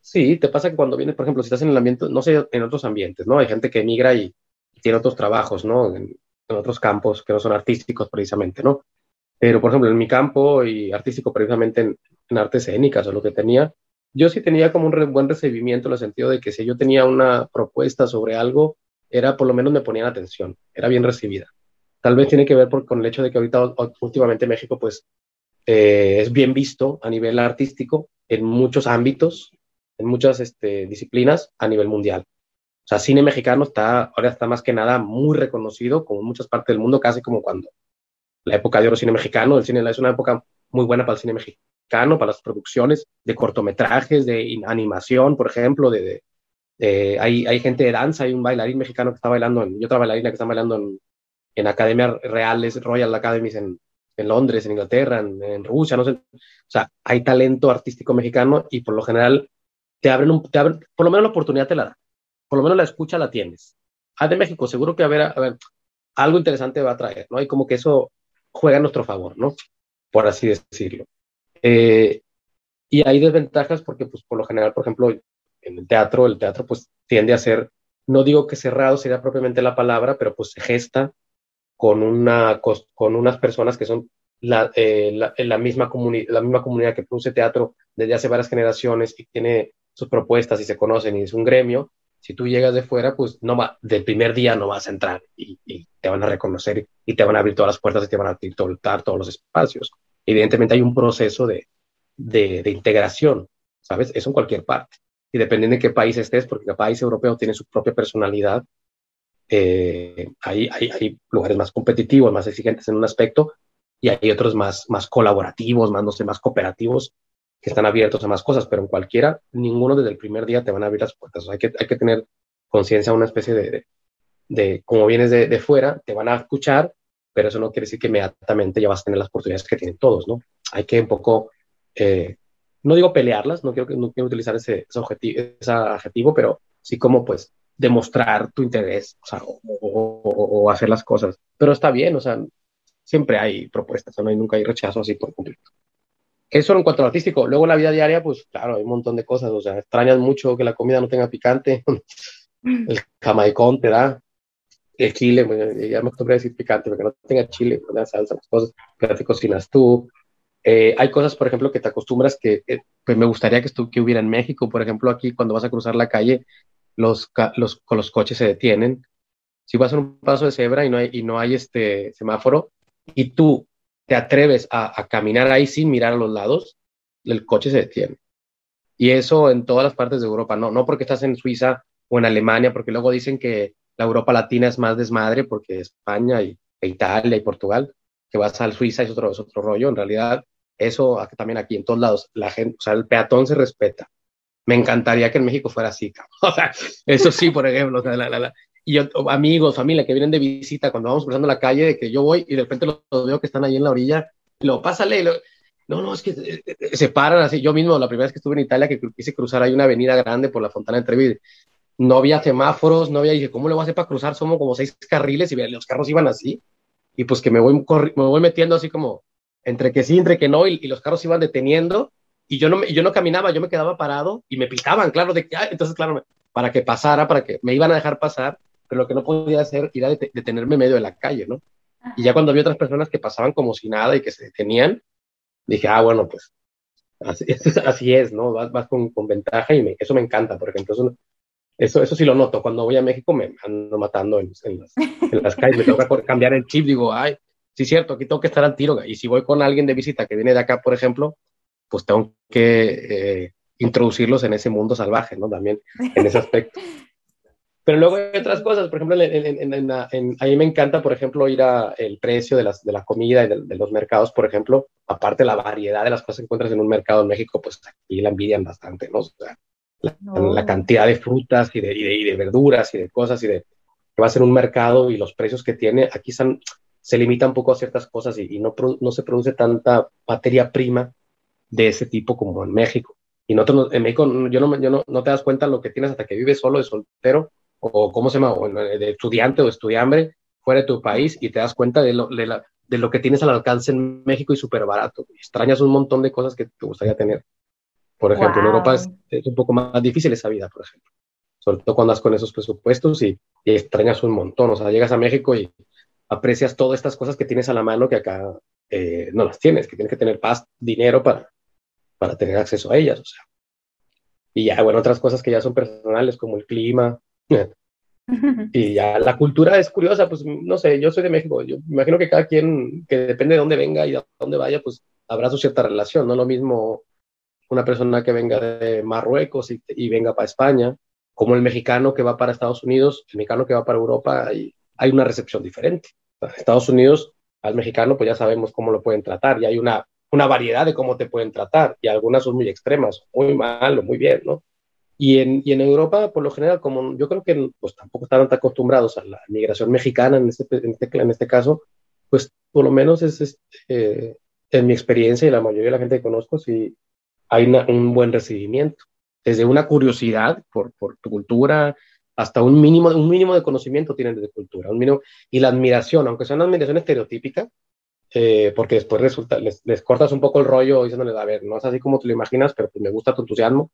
sí, te pasa que cuando vienes, por ejemplo, si estás en el ambiente, no sé, en otros ambientes, ¿no? Hay gente que emigra y tiene otros trabajos, ¿no? En, otros campos que no son artísticos precisamente, ¿no? Pero, por ejemplo, en mi campo y artístico precisamente en, en artes escénicas o lo que tenía, yo sí tenía como un buen recibimiento en el sentido de que si yo tenía una propuesta sobre algo, era por lo menos me ponían atención, era bien recibida. Tal vez tiene que ver con el hecho de que ahorita últimamente México pues eh, es bien visto a nivel artístico en muchos ámbitos, en muchas este, disciplinas a nivel mundial. O sea, cine mexicano está, ahora está más que nada muy reconocido, como muchas partes del mundo, casi como cuando la época de oro cine mexicano, el cine es una época muy buena para el cine mexicano, para las producciones de cortometrajes, de animación, por ejemplo, de, hay, hay, gente de danza, hay un bailarín mexicano que está bailando, y otra bailarina que está bailando en, en academias reales, Royal Academies en, en Londres, en Inglaterra, en, Rusia, no sé. O sea, hay talento artístico mexicano y por lo general te abren, un, te abren, por lo menos la oportunidad te la da, por lo menos la escucha la tienes. Ah, de México, seguro que a ver, a ver, algo interesante va a traer, ¿no? Y como que eso juega a nuestro favor, ¿no? Por así decirlo. Eh, y hay desventajas porque, pues, por lo general, por ejemplo, en el teatro, el teatro, pues, tiende a ser, no digo que cerrado sería propiamente la palabra, pero pues se gesta con, una, con unas personas que son la, eh, la, la, misma la misma comunidad que produce teatro desde hace varias generaciones y tiene sus propuestas y se conocen y es un gremio, si tú llegas de fuera, pues no va, del primer día no vas a entrar y, te van a reconocer y te van a abrir todas las puertas y te van a abrir todos los espacios. Evidentemente hay un proceso de, de, de integración, ¿sabes? Eso en cualquier parte. Y dependiendo de qué país estés, porque cada país europeo tiene su propia personalidad eh, hay, hay, lugares más competitivos, más exigentes en un aspecto, y hay otros más, más colaborativos, más, no sé, más cooperativos, que están abiertos a más cosas, pero en cualquiera, ninguno desde el primer día te van a abrir las puertas. hay, que, hay que tener conciencia, una especie de, de, como vienes de, de, fuera, te van a escuchar, pero eso no quiere decir que inmediatamente ya vas a tener las oportunidades que tienen todos, ¿no? Hay que un poco, eh, no digo pelearlas, no quiero, no quiero utilizar ese, objetivo, ese adjetivo, pero sí como pues demostrar tu interés o, hacer las cosas. Pero está bien, o sea, siempre hay propuestas, no hay, nunca hay rechazo así por completo. Eso en cuanto al artístico. Luego en la vida diaria, pues claro, hay un montón de cosas, o sea, extrañas mucho que la comida no tenga picante, el camaicón te da, el chile, ya me acostumbré a decir picante, porque no tenga chile, la salsa, las cosas que te cocinas tú. Eh, hay cosas, por ejemplo, que te acostumbras que eh, pues me gustaría que, que hubiera en México. Por ejemplo, aquí cuando vas a cruzar la calle, los, los, los coches se detienen. Si vas a un paso de cebra y no hay, y no hay este semáforo y tú te atreves a, caminar ahí sin mirar a los lados, el coche se detiene. Y eso en todas las partes de Europa, no, no porque estás en Suiza o en Alemania, porque luego dicen que la Europa Latina es más desmadre, porque España y, e Italia y Portugal, que vas al Suiza es otro, es otro rollo. En realidad, eso también aquí en todos lados, la gente, o sea, el peatón se respeta. Me encantaría que en México fuera así, O sea, eso sí, por ejemplo. y amigos, familia que vienen de visita cuando vamos cruzando la calle, de que yo voy y de repente los, veo que están ahí en la orilla, lo pásale, no, no, es que eh, eh, se paran así. Yo mismo, la primera vez que estuve en Italia, que quise cruzar, hay una avenida grande por la Fontana de Trevi, no había semáforos, no había, dije, ¿cómo le voy a hacer para cruzar? Somos como seis carriles y los carros iban así, y pues que me voy, me voy metiendo así como entre que sí, entre que no, y, y los carros iban deteniendo, y yo no, yo no caminaba, yo me quedaba parado y me pitaban, claro, de que, entonces, claro, para que pasara, para que me iban a dejar pasar, pero lo que no podía hacer era detenerme en medio de la calle, ¿no? Y ya cuando vi otras personas que pasaban como si nada y que se detenían, dije, ah, bueno, pues así, así es, ¿no? Vas, vas con, con, ventaja y me, eso me encanta, por ejemplo. Eso, eso, eso sí lo noto. Cuando voy a México me ando matando en, en, las, en las, calles, me que cambiar el chip, digo, ay, sí, cierto, aquí tengo que estar al tiro. Y si voy con alguien de visita que viene de acá, por ejemplo, pues tengo que eh, introducirlos en ese mundo salvaje, ¿no? También en ese aspecto. Pero luego hay otras cosas, por ejemplo, a mí me encanta, por ejemplo, ir a el precio de, las, de la comida y de, los mercados, por ejemplo, aparte la variedad de las cosas que encuentras en un mercado en México, pues aquí la envidian bastante, ¿no? O sea, la, cantidad de frutas y de, y de, verduras y de cosas y de que va a ser un mercado y los precios que tiene, aquí son, se limita un poco a ciertas cosas y, y no, no se produce tanta materia prima de ese tipo como en México. Y nosotros, en México yo no, yo no, no te das cuenta lo que tienes hasta que vives solo de soltero o cómo se llama, o de estudiante o estudiambre fuera de tu país y te das cuenta de lo, de, la, de lo que tienes al alcance en México y súper barato. Extrañas un montón de cosas que te gustaría tener. Por ejemplo, en Europa es, es, un poco más difícil esa vida, por ejemplo. Sobre todo cuando andas con esos presupuestos y, y, extrañas un montón. O sea, llegas a México y aprecias todas estas cosas que tienes a la mano que acá eh, no las tienes, que tienes que tener paz, dinero para, para tener acceso a ellas, o sea. Y ya, bueno, otras cosas que ya son personales, como el clima. y ya la cultura es curiosa, pues no sé, yo soy de México, yo imagino que cada quien, que depende de dónde venga y de dónde vaya, pues habrá su cierta relación, no lo mismo una persona que venga de Marruecos y, venga para España, como el mexicano que va para Estados Unidos, el mexicano que va para Europa, hay una recepción diferente. Estados Unidos al mexicano, pues ya sabemos cómo lo pueden tratar y hay una, una variedad de cómo te pueden tratar y algunas son muy extremas, muy mal o muy bien, ¿no? Y en, y en, Europa, por lo general, como yo creo que pues tampoco estaban tan acostumbrados a la migración mexicana en este, en este, en este caso, pues por lo menos es, eh, en mi experiencia y la mayoría de la gente que conozco, sí hay un buen recibimiento. Desde una curiosidad por, por tu cultura, hasta un mínimo, un mínimo de conocimiento tienen de cultura, un mínimo, y la admiración, aunque sea una admiración estereotípica, eh, porque después resulta, les, les, cortas un poco el rollo diciéndoles, a ver, no es así como te lo imaginas, pero pues me gusta tu entusiasmo.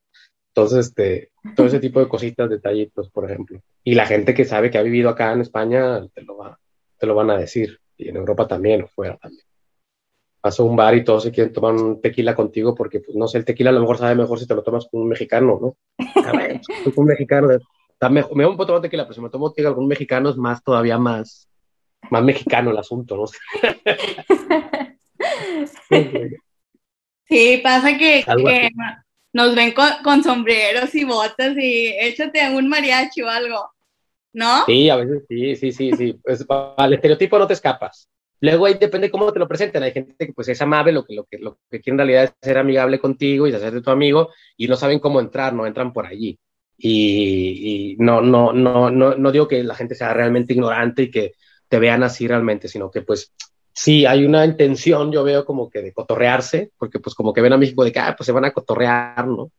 Entonces, este, todo ese tipo de cositas, detallitos, por ejemplo. Y la gente que sabe que ha vivido acá en España, te lo, va, te lo van a decir. Y en Europa también, o fuera también. Paso a un bar y todos se quieren tomar un tequila contigo porque, pues, no sé, el tequila a lo mejor sabe mejor si te lo tomas con un mexicano, ¿no? Pues, un mexicano, me, me un poco de tequila, pero si me tomo tequila con un mexicano es más, todavía más, más mexicano el asunto, ¿no? sí, pasa que, que nos ven con, sombreros y botas y échate un mariachi o algo, ¿no? Sí, a veces sí, sí, sí, sí. Pues, al estereotipo no te escapas. Luego ahí depende cómo te lo presenten. Hay gente que pues es amable, lo que, lo que, lo que quiere en realidad es ser amigable contigo y hacer de tu amigo y no saben cómo entrar, no entran por allí. Y, y no, no, no, no, no digo que la gente sea realmente ignorante y que te vean así realmente, sino que pues sí hay una intención, yo veo como que de cotorrearse, porque pues como que ven a México de que, ah, pues se van a cotorrear, ¿no?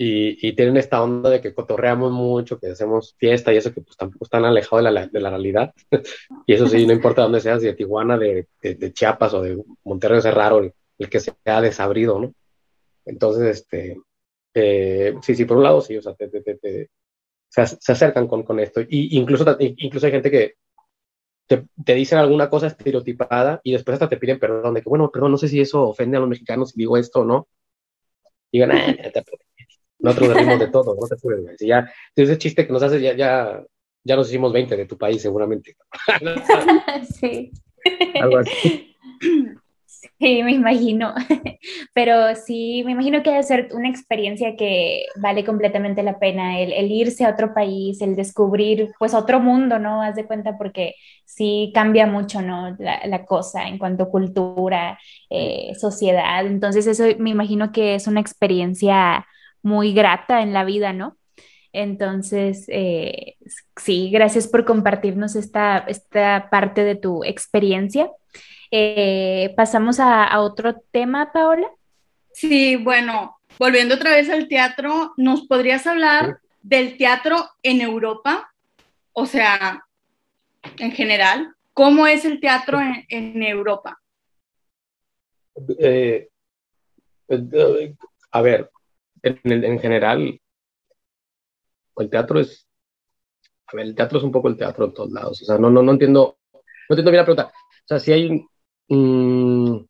Y, y, tienen esta onda de que cotorreamos mucho, que hacemos fiesta y eso que pues tampoco están alejados de la, de la realidad. y eso sí, no importa dónde seas, de Tijuana, de, de, Chiapas o de Monterrey, es raro el, el, que sea desabrido, ¿no? Entonces, este, eh, sí, sí, por un lado, sí, o sea, te, te, te, se, se, acercan con, con esto. Y incluso, incluso hay gente que, te, dicen alguna cosa estereotipada y después hasta te piden perdón, de que, bueno, perdón, no sé si eso ofende a los mexicanos si digo esto o no. Digan, ah, nosotros decimos de todo, no te puedes, Si ya, ese chiste que nos haces, ya, ya, ya nos hicimos 20 de tu país, seguramente. sí. Algo así. Sí, me imagino, pero sí, me imagino que debe ser una experiencia que vale completamente la pena, el, irse a otro país, el descubrir pues otro mundo, ¿no? Haz de cuenta porque sí cambia mucho, ¿no? La, cosa en cuanto a cultura, eh, sociedad, entonces eso me imagino que es una experiencia muy grata en la vida, ¿no? Entonces, eh, sí, gracias por compartirnos esta, esta parte de tu experiencia. Eh, pasamos a, otro tema, Paola. Sí, bueno, volviendo otra vez al teatro, ¿nos podrías hablar del teatro en Europa? O sea, en general, ¿cómo es el teatro en, Europa? Eh, eh, a ver, en, general, el teatro es, a ver, el teatro es un poco el teatro en todos lados. O sea, no, no, no entiendo, no entiendo bien la pregunta. O sea, si hay Mm.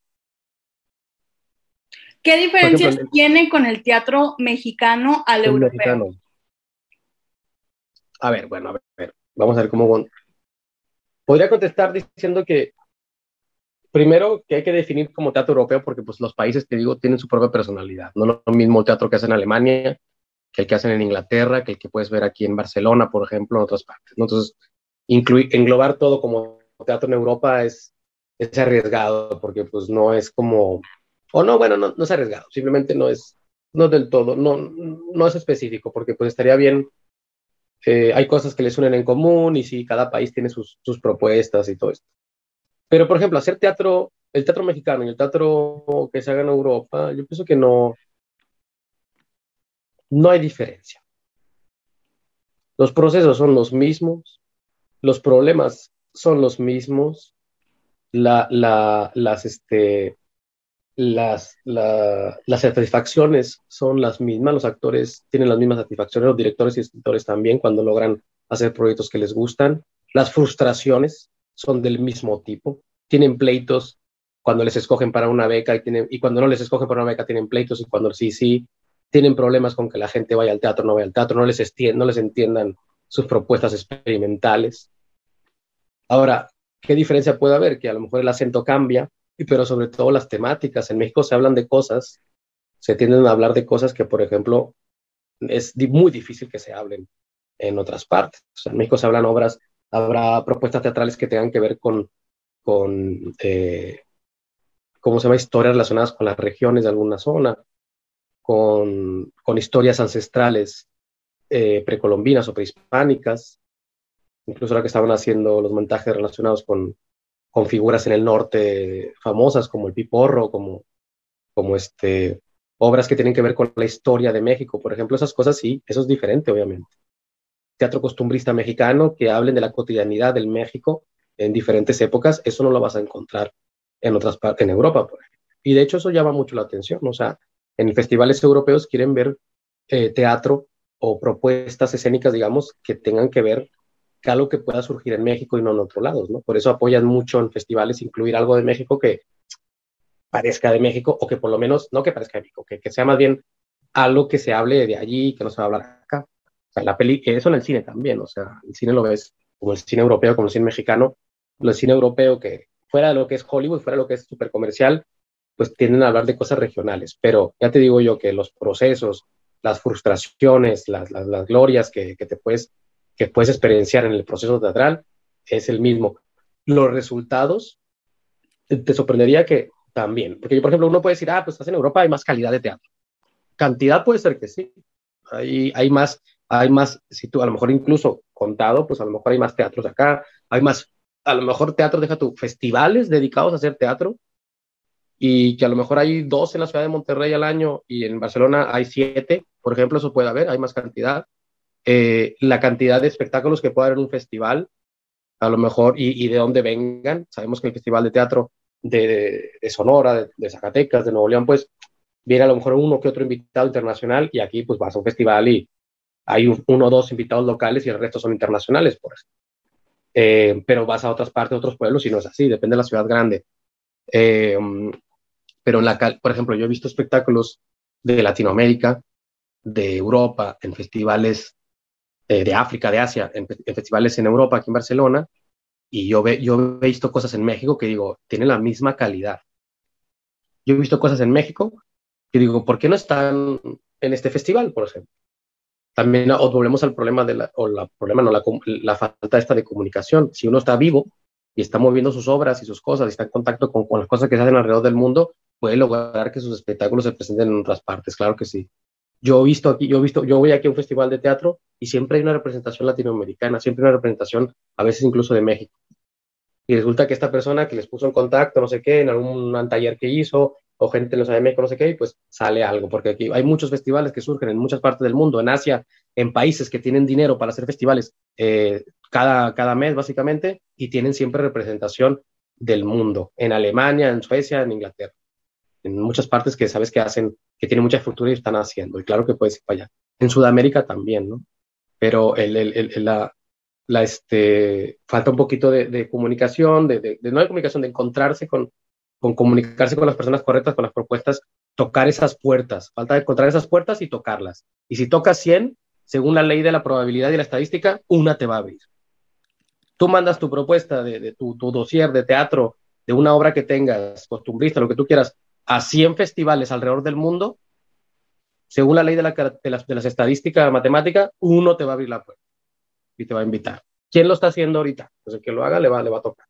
¿Qué diferencias tiene con el teatro mexicano al europeo? A ver, bueno, a ver, vamos a ver cómo. Podría contestar diciendo que primero que hay que definir como teatro europeo porque pues los países que digo tienen su propia personalidad. No lo mismo teatro que hacen en Alemania que el que hacen en Inglaterra, que el que puedes ver aquí en Barcelona, por ejemplo, en otras partes. Entonces, incluir, englobar todo como teatro en Europa es, es arriesgado porque pues no es como, o no, bueno, no, no es arriesgado, simplemente no es, no del todo, no, no es específico porque pues estaría bien, eh, hay cosas que les unen en común y sí, cada país tiene sus, sus propuestas y todo esto. Pero por ejemplo, hacer teatro, el teatro mexicano y el teatro que se haga en Europa, yo pienso que no, no hay diferencia. Los procesos son los mismos, los problemas son los mismos, la, la, las, este, las, las satisfacciones son las mismas, los actores tienen las mismas satisfacciones, los directores y escritores también cuando logran hacer proyectos que les gustan, las frustraciones son del mismo tipo, tienen pleitos cuando les escogen para una beca y, tienen, y cuando no les escogen para una beca tienen pleitos y cuando sí, sí, tienen problemas con que la gente vaya al teatro, no vaya al teatro, no les, no les entiendan sus propuestas experimentales. Ahora, ¿Qué diferencia puede haber? Que a lo mejor el acento cambia, pero sobre todo las temáticas. En México se hablan de cosas, se tienden a hablar de cosas que, por ejemplo, es muy difícil que se hablen en otras partes. en México se hablan obras, habrá propuestas teatrales que tengan que ver con, con, eh, ¿cómo se llama?, historias relacionadas con las regiones de alguna zona, con, con historias ancestrales eh, precolombinas o prehispánicas, incluso ahora que estaban haciendo los montajes relacionados con, con figuras en el norte famosas como el Piporro, como, como este, obras que tienen que ver con la historia de México, por ejemplo, esas cosas sí, eso es diferente, obviamente. Teatro costumbrista mexicano que hablen de la cotidianidad del México en diferentes épocas, eso no lo vas a encontrar en otras partes, en Europa, por ejemplo. Y de hecho eso llama mucho la atención, o sea, en festivales europeos quieren ver eh, teatro o propuestas escénicas, digamos, que tengan que ver con algo que pueda surgir en México y no en otros lados, ¿no? Por eso apoyan mucho en festivales incluir algo de México que parezca de México o que por lo menos, no que parezca de México, que, que sea más bien algo que se hable de allí, que no se va a hablar sea, la peli, eso en el cine también, o sea, el cine lo ves como el cine europeo, como el cine mexicano, el cine europeo que fuera de lo que es Hollywood, fuera de lo que es súper comercial, pues tienden a hablar de cosas regionales. Pero ya te digo yo que los procesos, las frustraciones, las, las, las glorias que, que, te puedes, que puedes experienciar en el proceso teatral es el mismo. Los resultados, te sorprendería que también. Porque, por ejemplo, uno puede decir, ah, pues estás en Europa, hay más calidad de teatro. Cantidad puede ser que sí. Hay, hay más, hay más, si tú a lo mejor incluso contado, pues a lo mejor hay más teatros acá, hay más, a lo mejor teatro, deja tú, festivales dedicados a hacer teatro, y que a lo mejor hay dos en la ciudad de Monterrey al año y en Barcelona hay siete, por ejemplo, eso puede haber, hay más cantidad. Eh, la cantidad de espectáculos que puede haber en un festival, a lo mejor, y, y de dónde vengan. Sabemos que el Festival de Teatro de, Sonora, de, Zacatecas, de Nuevo León, pues viene a lo mejor uno que otro invitado internacional y aquí pues vas a un festival y hay uno o dos invitados locales y el resto son internacionales, por eso. Eh, pero vas a otras partes, otros pueblos y no es así, depende de la ciudad grande. Eh, pero, en la, por ejemplo, yo he visto espectáculos de Latinoamérica, de Europa, en festivales eh, de África, de Asia, en, en, festivales en Europa, aquí en Barcelona, y yo, ve, yo he visto cosas en México que digo, tienen la misma calidad. Yo he visto cosas en México que digo, ¿por qué no están en este festival, por ejemplo? También o volvemos al problema de la, o la problema, no, la, la falta esta de comunicación. Si uno está vivo y está moviendo sus obras y sus cosas y está en contacto con, con las cosas que se hacen alrededor del mundo, puede lograr que sus espectáculos se presenten en otras partes, claro que sí. Yo he visto aquí, yo he visto, yo voy aquí a un festival de teatro y siempre hay una representación latinoamericana, siempre hay una representación, a veces incluso de México. Y resulta que esta persona que les puso en contacto, no sé qué, en algún taller que hizo, o gente en los de México, no sé qué, y pues sale algo, porque aquí hay muchos festivales que surgen en muchas partes del mundo, en Asia, en países que tienen dinero para hacer festivales eh, cada, cada mes, básicamente, y tienen siempre representación del mundo, en Alemania, en Suecia, en Inglaterra en muchas partes que sabes que hacen, que tienen mucha estructura y están haciendo, y claro que puedes ir para allá. En Sudamérica también, ¿no? Pero el, el, la, este, falta un poquito de, de comunicación, de, de, de, no de comunicación, de encontrarse con, con comunicarse con las personas correctas, con las propuestas, tocar esas puertas. Falta encontrar esas puertas y tocarlas. Y si tocas 100, según la ley de la probabilidad y la estadística, una te va a abrir. Tú mandas tu propuesta de, tu, tu dossier de teatro, de una obra que tengas, costumbrista, lo que tú quieras, a 100 festivales alrededor del mundo, según la ley de, la, de, las, estadísticas matemáticas, uno te va a abrir la puerta y te va a invitar. ¿Quién lo está haciendo ahorita? Pues el que lo haga le va a tocar.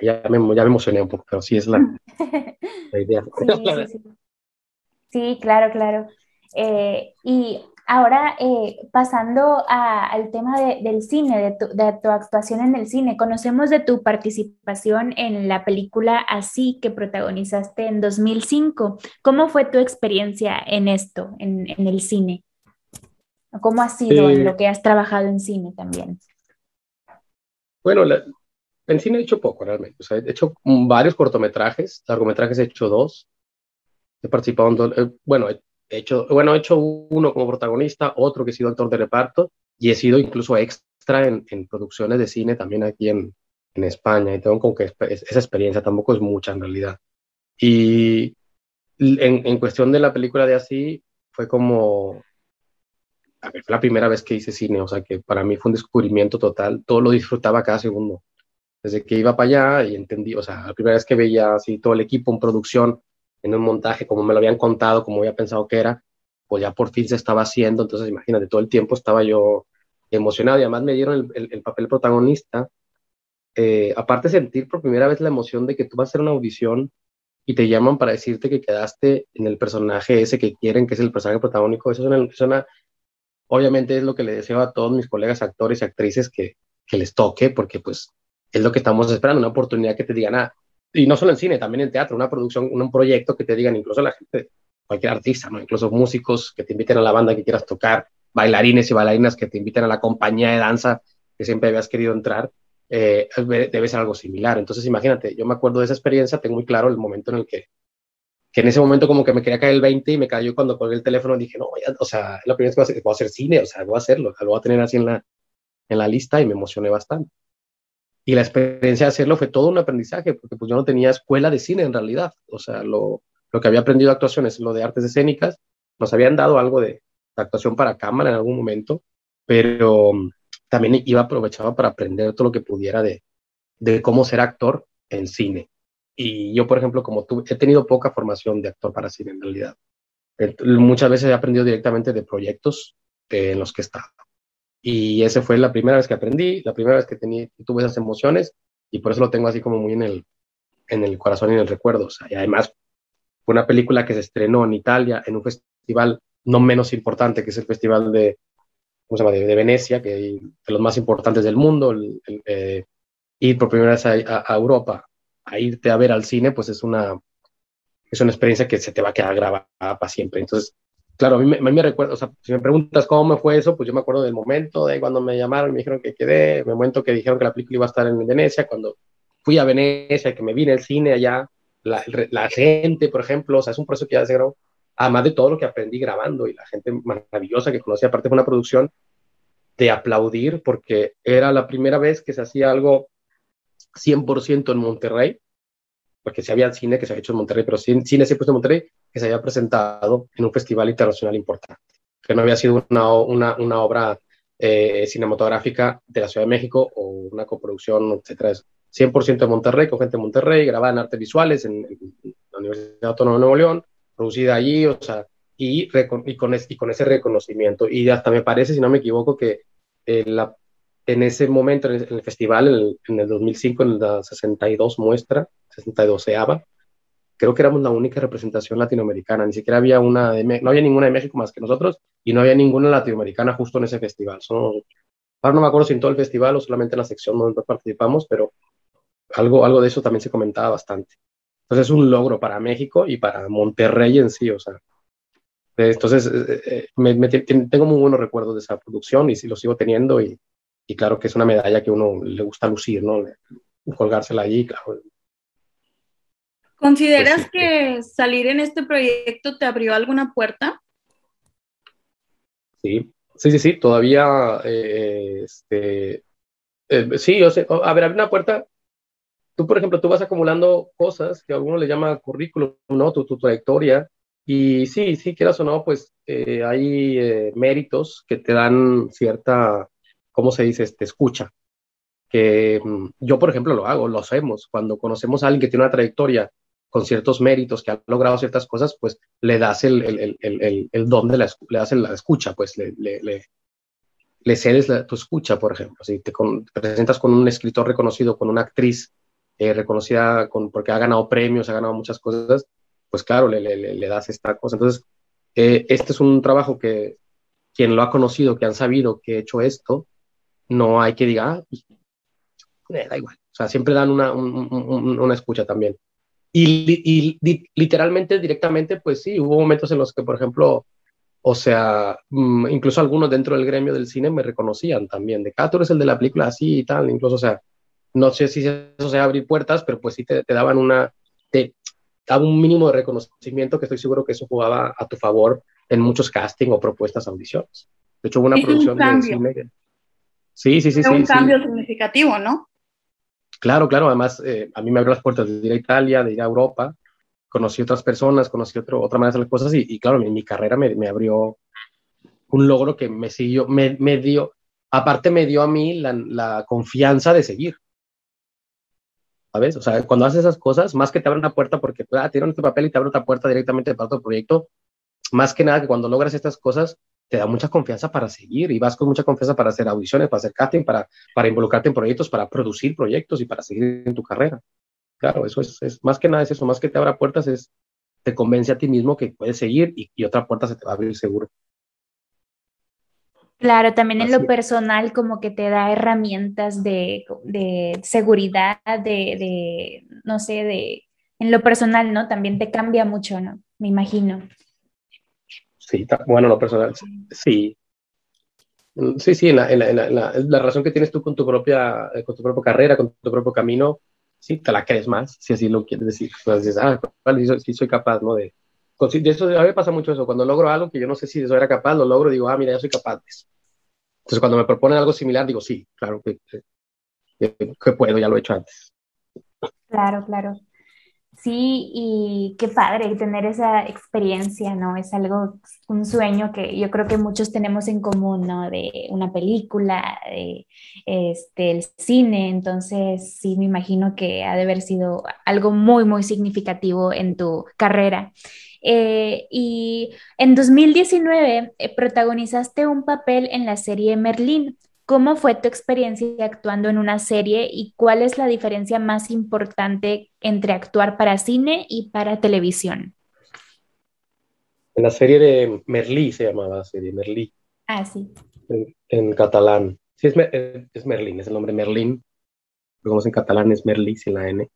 Ya me, ya me emocioné un poco, pero sí es la, la idea. Sí, sí, sí. sí, claro, claro. Eh, y Ahora, eh, pasando a, al tema de, del cine, de tu, de tu, actuación en el cine, conocemos de tu participación en la película Así que protagonizaste en 2005. ¿Cómo fue tu experiencia en esto, en, en el cine? ¿Cómo ha sido eh, en lo que has trabajado en cine también? Bueno, la, en cine he hecho poco realmente. O sea, he hecho varios cortometrajes, largometrajes he hecho dos. He participado en dos, eh, bueno, He hecho, bueno, he hecho uno como protagonista, otro que he sido actor de reparto y he sido incluso extra en, en producciones de cine también aquí en, en, España. Y tengo como que esa experiencia tampoco es mucha en realidad. Y en, en cuestión de la película de así, fue como, a ver, fue la primera vez que hice cine, o sea que para mí fue un descubrimiento total, todo lo disfrutaba cada segundo. Desde que iba para allá y entendí, o sea, la primera vez que veía así todo el equipo en producción, en un montaje como me lo habían contado, como había pensado que era, pues ya por fin se estaba haciendo, entonces imagínate, todo el tiempo estaba yo emocionado y además me dieron el, el, el papel protagonista. Eh, aparte sentir por primera vez la emoción de que tú vas a hacer una audición y te llaman para decirte que quedaste en el personaje ese que quieren, que es el personaje protagónico, eso es una, obviamente es lo que le deseo a todos mis colegas actores y actrices que, que les toque, porque pues es lo que estamos esperando, una oportunidad que te digan, ah, y no solo en cine, también en teatro, una producción, un proyecto que te digan, incluso la gente, cualquier artista, ¿no? incluso músicos que te inviten a la banda que quieras tocar, bailarines y bailarinas que te inviten a la compañía de danza que siempre habías querido entrar, eh, debe ser algo similar. Entonces, imagínate, yo me acuerdo de esa experiencia, tengo muy claro el momento en el que, que en ese momento como que me quería caer el 20 y me cayó cuando colgué el teléfono dije, no, o sea, la primera vez que voy a, hacer, voy a hacer cine, o sea, voy a hacerlo, lo voy a tener así en la, en la lista y me emocioné bastante. Y la experiencia de hacerlo fue todo un aprendizaje, porque pues yo no tenía escuela de cine en realidad, o sea, lo, lo que había aprendido de actuaciones, lo de artes escénicas, nos habían dado algo de, actuación para cámara en algún momento, pero también iba aprovechado para aprender todo lo que pudiera de, de cómo ser actor en cine. Y yo, por ejemplo, como tú, he tenido poca formación de actor para cine en realidad. Muchas veces he aprendido directamente de proyectos en los que he. Y esa fue la primera vez que aprendí, la primera vez que, tuve esas emociones y por eso lo tengo así como muy en el, en el corazón y en el recuerdo. Y además fue una película que se estrenó en Italia en un festival no menos importante, que es el Festival de de, Venecia, que es de los más importantes del mundo, eh, ir por primera vez a, Europa, a irte a ver al cine, pues es una, es una experiencia que se te va a quedar grabada para siempre. Entonces, claro, a mí, me, recuerda, o sea, si me preguntas cómo me fue eso, pues yo me acuerdo del momento, de cuando me llamaron y me dijeron que quedé, el momento que dijeron que la película iba a estar en Venecia, cuando fui a Venecia, que me vine al cine allá, la, la, gente, por ejemplo, o sea, es un proceso que ya se grabó, además de todo lo que aprendí grabando y la gente maravillosa que conocí, aparte fue una producción de aplaudir porque era la primera vez que se hacía algo 100% en Monterrey, porque se había cine que se había hecho en Monterrey, pero cine, cine puesto en Monterrey que se había presentado en un festival internacional importante, que no había sido una, una, una obra eh, cinematográfica de la Ciudad de México o una coproducción, etcétera. 100% de Monterrey, con gente de Monterrey, grabada en artes visuales en, en la Universidad Autónoma de Nuevo León, producida allí, o sea, y, y, con, y con ese reconocimiento. Y hasta me parece, si no me equivoco, que eh, la, en ese momento, en el, festival, en el, 2005, en la 62 muestra, 62 EABA, creo que éramos la única representación latinoamericana, ni siquiera había una, de, no había ninguna de México más que nosotros, y no había ninguna latinoamericana justo en ese festival. ahora no me acuerdo si en todo el festival o solamente en la sección donde participamos, pero algo, algo de eso también se comentaba bastante. Entonces es un logro para México y para Monterrey en sí, o sea. Entonces, eh, eh, tengo muy buenos recuerdos de esa producción y sí lo sigo teniendo y, y claro que es una medalla que uno le gusta lucir, ¿no? Colgársela allí, claro. ¿Consideras pues que salir en este proyecto te abrió alguna puerta? Sí, sí, sí, sí, todavía, eh, este, sí, yo sé, a ver, abre una puerta tú, por ejemplo, tú vas acumulando cosas que a alguno le llama currículum, ¿no? Tu, tu trayectoria. Y sí, sí, quieras o no, pues eh, hay eh, méritos que te dan cierta, ¿cómo se dice? Este, escucha. Que mm, yo, por ejemplo, lo hago, lo hacemos. Cuando conocemos a alguien que tiene una trayectoria con ciertos méritos, que ha logrado ciertas cosas, pues le das el, el, el, el don de la, le das la escucha, pues le, le, le, cedes tu escucha, por ejemplo. Si te, te presentas con un escritor reconocido, con una actriz eh, reconocida con, porque ha ganado premios, ha ganado muchas cosas, pues claro, le, le, le das esta cosa. Entonces, eh, este es un trabajo que quien lo ha conocido, que han sabido que he hecho esto, no hay que diga, ah, pues, eh, da igual. O sea, siempre dan una, una escucha también. Y, y, literalmente, directamente, pues sí, hubo momentos en los que, por ejemplo, o sea, mm, incluso algunos dentro del gremio del cine me reconocían también, de que, ah, tú eres el de la película así y tal, incluso, o sea, no sé si eso sea abrir puertas, pero pues sí te, daban una, te daba un mínimo de reconocimiento que estoy seguro que eso jugaba a tu favor en muchos casting o propuestas audiciones. De hecho, hubo una producción de cine. Sí, sí, sí. sí, un cambio significativo, ¿no? Claro, claro. Además, eh, a mí me abrió las puertas de ir a Italia, de ir a Europa. Conocí otras personas, conocí otro, otra manera de hacer las cosas y, claro, mi, carrera me, abrió un logro que me siguió, me, dio, aparte me dio a mí la, confianza de seguir. ¿sabes? O sea, cuando haces esas cosas, más que te abren una puerta porque ah, tiran este papel y te abren otra puerta directamente para otro proyecto, más que nada que cuando logras estas cosas, te da mucha confianza para seguir y vas con mucha confianza para hacer audiciones, para hacer casting, para, para involucrarte en proyectos, para producir proyectos y para seguir en tu carrera. Claro, eso es, es más que nada es eso, más que te abra puertas es te convence a ti mismo que puedes seguir y, y otra puerta se te va a abrir seguro. Claro, también en lo personal como que te da herramientas de, de seguridad, de, de, no sé, de, en lo personal, ¿no? También te cambia mucho, ¿no? Me imagino. Sí, bueno, lo personal, sí. Mm, sí, sí, en la, en la, en la, la, relación que tienes tú con tu, propia, eh, con tu propia carrera, con tu propio camino, sí, te la crees más, si así lo quieres decir. Pues dices, ah, sí, soy capaz, ¿no? De, de eso, a mí me pasa mucho eso, cuando logro algo que yo no sé si eso era capaz, lo logro, digo, ah, mira, ya soy capaz de eso. Entonces, cuando me proponen algo similar, digo, sí, claro que, que, que puedo, ya lo he hecho antes. Claro, claro. Sí, y qué padre tener esa experiencia, ¿no? Es algo, un sueño que yo creo que muchos tenemos en común, ¿no? De una película, de este, el cine, entonces sí, me imagino que ha de haber sido algo muy, muy significativo en tu carrera. Eh, y en 2019 eh, protagonizaste un papel en la serie Merlín. ¿Cómo fue tu experiencia actuando en una serie y cuál es la diferencia más importante entre actuar para cine y para televisión? En la serie de Merlí se llamaba la serie, Merlí. Ah, sí. En, catalán. Sí, es, eh, es, Merlín, es el nombre Merlín. Como en catalán es Merlí, sin la N.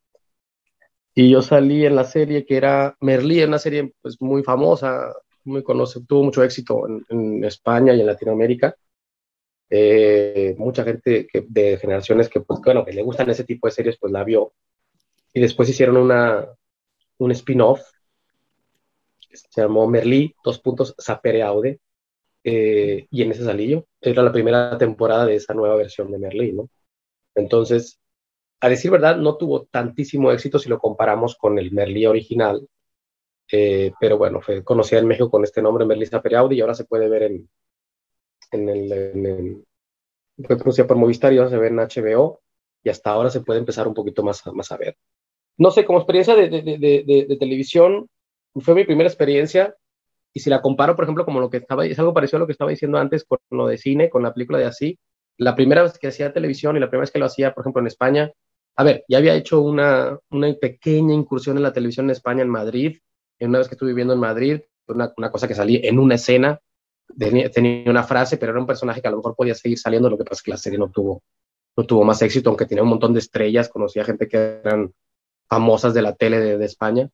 Y yo salí en la serie que era Merlí, una serie pues, muy famosa, muy conocida, tuvo mucho éxito en, en España y en Latinoamérica eh, mucha gente que, de generaciones que, pues, bueno, que le gustan ese tipo de series, pues la vio. Y después hicieron una, un spin-off se llamó Merlí, dos puntos, Sapere Aude, eh, y en ese salí yo. Era la primera temporada de esa nueva versión de Merlí, ¿no? Entonces, a decir verdad, no tuvo tantísimo éxito si lo comparamos con el Merlí original, eh, pero bueno, fue conocida en México con este nombre, Merlí Sapere Aude, y ahora se puede ver en, en el, en el fue producida por Movistar y ahora se ve en HBO y hasta ahora se puede empezar un poquito más, más a ver. No sé, como experiencia de, de, de, televisión, fue mi primera experiencia y si la comparo, por ejemplo, como lo que estaba, es algo parecido a lo que estaba diciendo antes con lo de cine, con la película de así, la primera vez que hacía televisión y la primera vez que lo hacía, por ejemplo, en España, a ver, ya había hecho una, una pequeña incursión en la televisión en España, en Madrid, una vez que estuve viviendo en Madrid, una, una cosa que salí en una escena tenía, una frase, pero era un personaje que a lo mejor podía seguir saliendo, lo que pasa es que la serie no tuvo, no tuvo más éxito, aunque tenía un montón de estrellas, conocía gente que eran famosas de la tele de, España.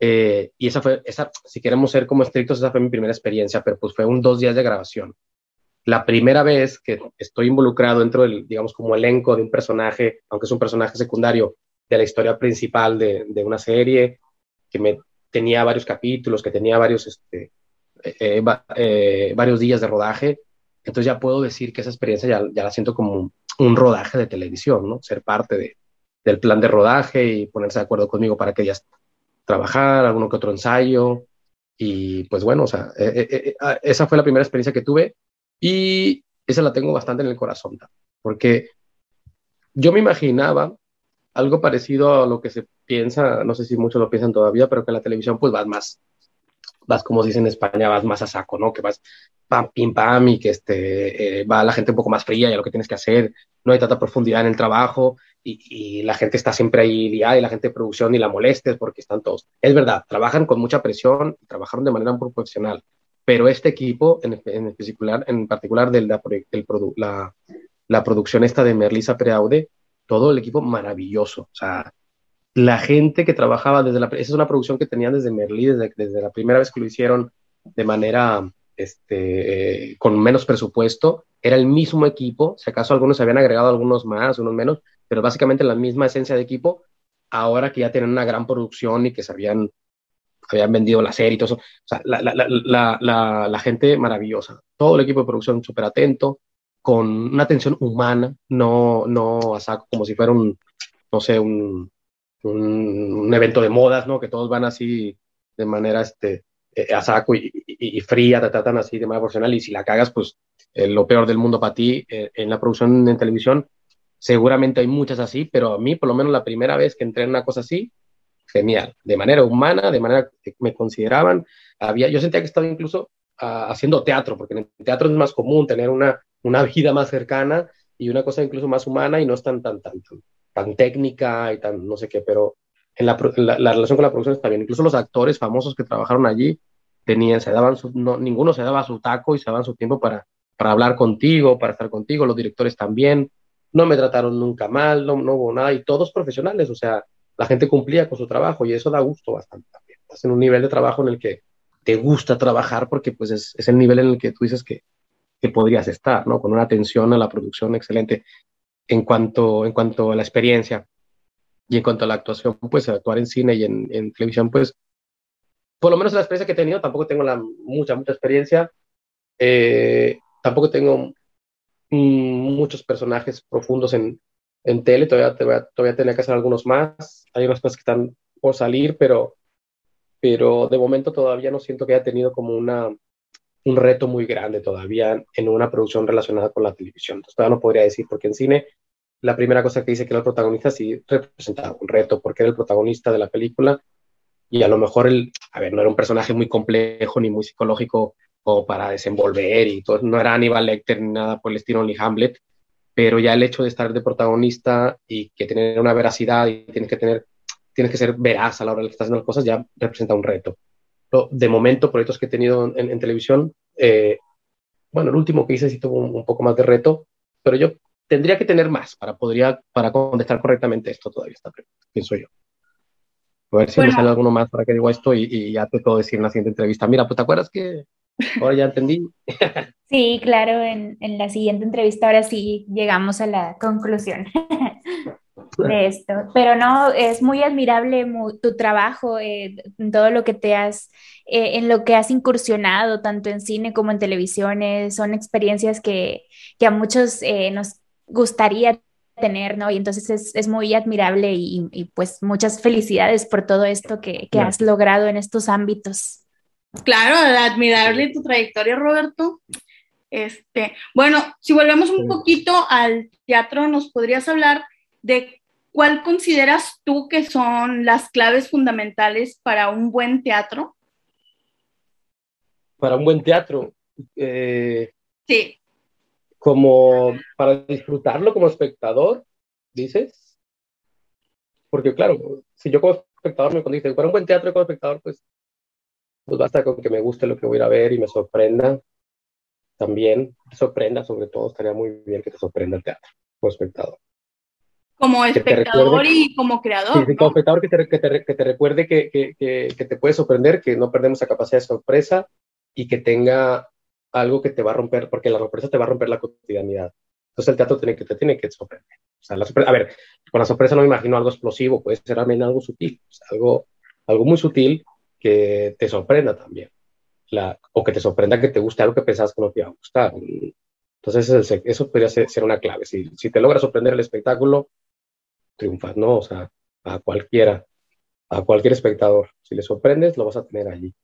Eh, y esa fue, esa, si queremos ser como estrictos, esa fue mi primera experiencia, pero pues fue un dos días de grabación. La primera vez que estoy involucrado dentro del, digamos, como elenco de un personaje, aunque es un personaje secundario de la historia principal de, de una serie, que me tenía varios capítulos, que tenía varios, este, eh, eh, varios días de rodaje, entonces ya puedo decir que esa experiencia ya, la siento como un, rodaje de televisión, ¿no? Ser parte de, del plan de rodaje y ponerse de acuerdo conmigo para que ya trabajar, alguno que otro ensayo. Y pues bueno, o sea, eh, ah, esa fue la primera experiencia que tuve y esa la tengo bastante en el corazón, porque yo me imaginaba algo parecido a lo que se piensa, no sé si muchos lo piensan todavía, pero que en la televisión pues vas más vas, como se dice en España, vas más a saco, ¿no? Que vas pam, pim, pam, y que este, eh, va la gente un poco más fría y a lo que tienes que hacer, no hay tanta profundidad en el trabajo y, y, la gente está siempre ahí liada y la gente de producción y la molestes porque están todos. Es verdad, trabajan con mucha presión trabajaron de manera muy profesional, pero este equipo en, en particular, en particular del, del produ la, la producción esta de Merlisa Preaude, todo el equipo maravilloso, o sea, la gente que trabajaba desde la... Esa es una producción que tenían desde Merlí, desde, desde la primera vez que lo hicieron de manera, este, eh, con menos presupuesto, era el mismo equipo, si acaso algunos se habían agregado algunos más, unos menos, pero básicamente la misma esencia de equipo, ahora que ya tienen una gran producción y que se habían, habían vendido la serie y todo eso, o sea, la, la, la, la gente maravillosa, todo el equipo de producción súper atento, con una atención humana, no, no a saco, como si fuera un, no sé, un, un, evento de modas, ¿no? Que todos van así de manera este, eh, a saco y, y, fría, te tratan así de manera profesional y si la cagas, pues eh, lo peor del mundo para ti eh, en la producción en televisión. Seguramente hay muchas así, pero a mí, por lo menos la primera vez que entré en una cosa así, genial, de manera humana, de manera que me consideraban. Había, yo sentía que estaba incluso haciendo teatro, porque en el teatro es más común tener una, una vida más cercana y una cosa incluso más humana y no es tan, tan, tan, tan, técnica y tan no sé qué, pero en la, la, relación con la producción está bien. Incluso los actores famosos que trabajaron allí tenían, se daban no, ninguno se daba su taco y se daban su tiempo para, para hablar contigo, para estar contigo, los directores también, no me trataron nunca mal, no, no hubo nada, y todos profesionales, o sea, la gente cumplía con su trabajo y eso da gusto bastante también. Estás en un nivel de trabajo en el que te gusta trabajar porque pues es, es el nivel en el que tú dices que, que, podrías estar, ¿no? Con una atención a la producción excelente en cuanto, en cuanto a la experiencia y en cuanto a la actuación, pues actuar en cine y en, en televisión, pues por lo menos la experiencia que he tenido, tampoco tengo la, mucha, mucha experiencia, eh, tampoco tengo muchos personajes profundos en, en tele, todavía, todavía, todavía tenía que hacer algunos más, hay unas cosas que están por salir, pero pero de momento todavía no siento que haya tenido como una, un reto muy grande todavía en una producción relacionada con la televisión. Entonces, todavía no podría decir, porque en cine la primera cosa que dice que era el protagonista sí representaba un reto, porque era el protagonista de la película y a lo mejor el, a ver, no era un personaje muy complejo ni muy psicológico como para desenvolver y todo, no era Aníbal Lecter ni nada por el estilo ni Hamlet, pero ya el hecho de estar de protagonista y que tener una veracidad y tienes que tener tienes que ser veraz a la hora de que estás haciendo las cosas, ya representa un reto. De momento, proyectos que he tenido en, televisión, eh, bueno, el último que hice sí tuvo un, poco más de reto, pero yo tendría que tener más para, podría, para contestar correctamente esto todavía, está pienso yo. A ver si me sale alguno más para que diga esto y, y, ya te puedo decir en la siguiente entrevista. Mira, pues te acuerdas que ahora ya entendí. Sí, claro, en, en la siguiente entrevista ahora sí llegamos a la conclusión. de esto. Pero no, es muy admirable tu trabajo, eh, todo lo que te has, eh, en lo que has incursionado, tanto en cine como en televisión. son experiencias que, que a muchos eh, nos gustaría tener, ¿no? Y entonces es, es muy admirable y, y, pues muchas felicidades por todo esto que, que has logrado en estos ámbitos. Claro, admirable tu trayectoria, Roberto. Este, bueno, si volvemos un poquito al teatro, ¿nos podrías hablar de cuál consideras tú que son las claves fundamentales para un buen teatro? Para un buen teatro. Eh, sí. Como para disfrutarlo como espectador, dices. Porque claro, si yo como espectador me condice, para un buen teatro como espectador, pues, pues basta con que me guste lo que voy a ir a ver y me sorprenda. También, sorprenda, sobre todo, estaría muy bien que te sorprenda el teatro como espectador. Como espectador y como creador. Sí, como espectador que te, que te, que te recuerde que, que, te puede sorprender, que no perdemos la capacidad de sorpresa y que tenga algo que te va a romper, porque la sorpresa te va a romper la cotidianidad. Entonces el teatro tiene que, te tiene que sorprender. O sea, la a ver, con la sorpresa no me imagino algo explosivo, puede ser también algo sutil, algo, algo muy sutil que te sorprenda también. La, o que te sorprenda que te guste algo que pensabas que no te iba a gustar. Entonces eso podría ser, ser una clave. Si, si, te logra sorprender el espectáculo, triunfas, ¿no? O sea, a cualquiera, a cualquier espectador. Si le sorprendes, lo vas a tener allí.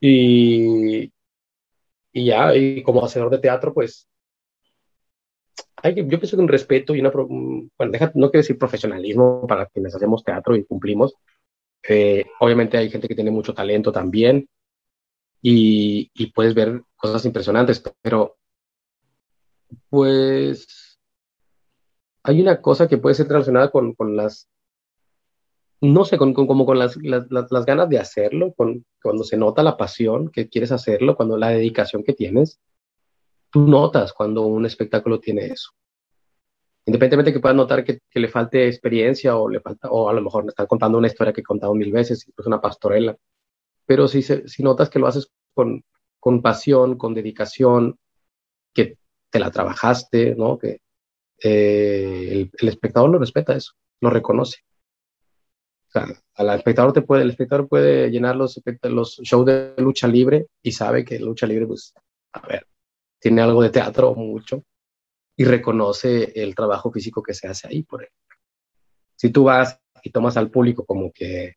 Y, y ya, y como hacedor de teatro, pues, hay yo pienso que un respeto y una, bueno, no quiero decir profesionalismo para quienes hacemos teatro y cumplimos. Eh, obviamente hay gente que tiene mucho talento también y, y puedes ver cosas impresionantes, pero pues hay una cosa que puede ser relacionada con, con las, no sé, con, como con las, las, ganas de hacerlo, con, cuando se nota la pasión que quieres hacerlo, cuando la dedicación que tienes, tú notas cuando un espectáculo tiene eso. Independientemente que puedas notar que, que, le falte experiencia o le falta, o a lo mejor me están contando una historia que he contado mil veces, incluso una pastorela, pero si, si notas que lo haces con, con pasión, con dedicación, que te la trabajaste, ¿no? Que, eh, el, espectador lo respeta eso, lo reconoce. O sea, al espectador te puede, el espectador puede llenar los, los shows de lucha libre y sabe que lucha libre, pues, a ver, tiene algo de teatro mucho y reconoce el trabajo físico que se hace ahí, por ejemplo. Si tú vas y tomas al público como que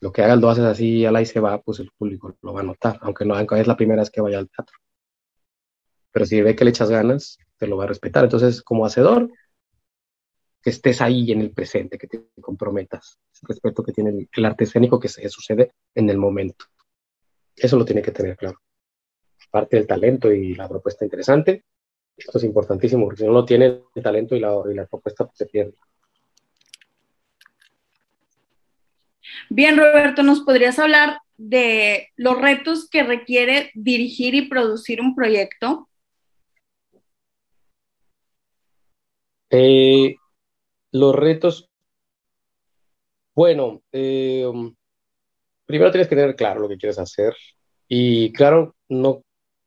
lo que hagas lo haces así y al ahí se va, pues el público lo va a notar, aunque no es la primera vez que vaya al teatro. Pero si ve que le echas ganas, te lo va a respetar. Entonces, como hacedor, que estés ahí en el presente, que te comprometas. el respeto que tiene el, arte escénico que se sucede en el momento. Eso lo tiene que tener claro. Parte del talento y la propuesta interesante, esto es importantísimo, porque si no lo tiene el talento y la, y la propuesta, pues se pierde. Bien, Roberto, ¿nos podrías hablar de los retos que requiere dirigir y producir un proyecto? Eh, los retos, bueno, eh, um, primero tienes que tener claro lo que quieres hacer y claro, no,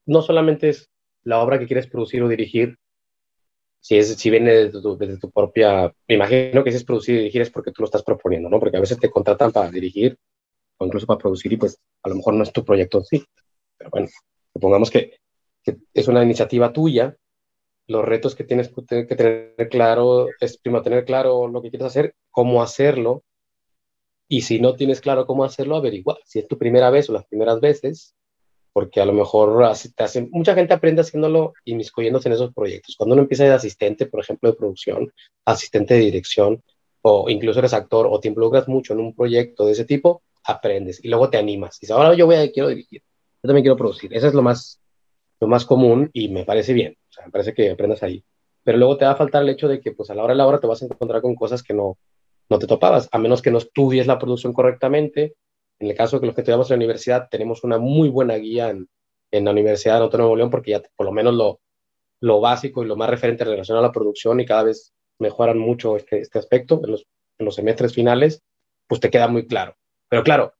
no solamente es la obra que quieres producir o dirigir, si, es, si viene desde tu, tu, propia, me imagino que si es producir y dirigir es porque tú lo estás proponiendo, ¿no? Porque a veces te contratan para dirigir o incluso para producir y pues a lo mejor no es tu proyecto en sí. Pero bueno, supongamos que, que es una iniciativa tuya, los retos que tienes que tener claro es primero tener claro lo que quieres hacer, cómo hacerlo, y si no tienes claro cómo hacerlo, averigua. Si es tu primera vez o las primeras veces, porque a lo mejor te hacen, mucha gente aprende haciéndolo y miscoyéndose en esos proyectos. Cuando uno empieza de asistente, por ejemplo, de producción, asistente de dirección, o incluso eres actor o te involucras mucho en un proyecto de ese tipo, aprendes y luego te animas. Y dices, ahora yo voy a, quiero dirigir, yo también quiero producir. Eso es lo más, lo más común y me parece bien. O sea, me parece que aprendas ahí. Pero luego te va a faltar el hecho de que pues a la hora de la hora te vas a encontrar con cosas que no, no te topabas, a menos que no estudies la producción correctamente en el caso de que los que estudiamos en la universidad, tenemos una muy buena guía en, la Universidad de Autónoma de Nuevo León, porque ya por lo menos lo, lo básico y lo más referente relacionado a la producción y cada vez mejoran mucho este, este aspecto en los, en los semestres finales, pues te queda muy claro. Pero claro,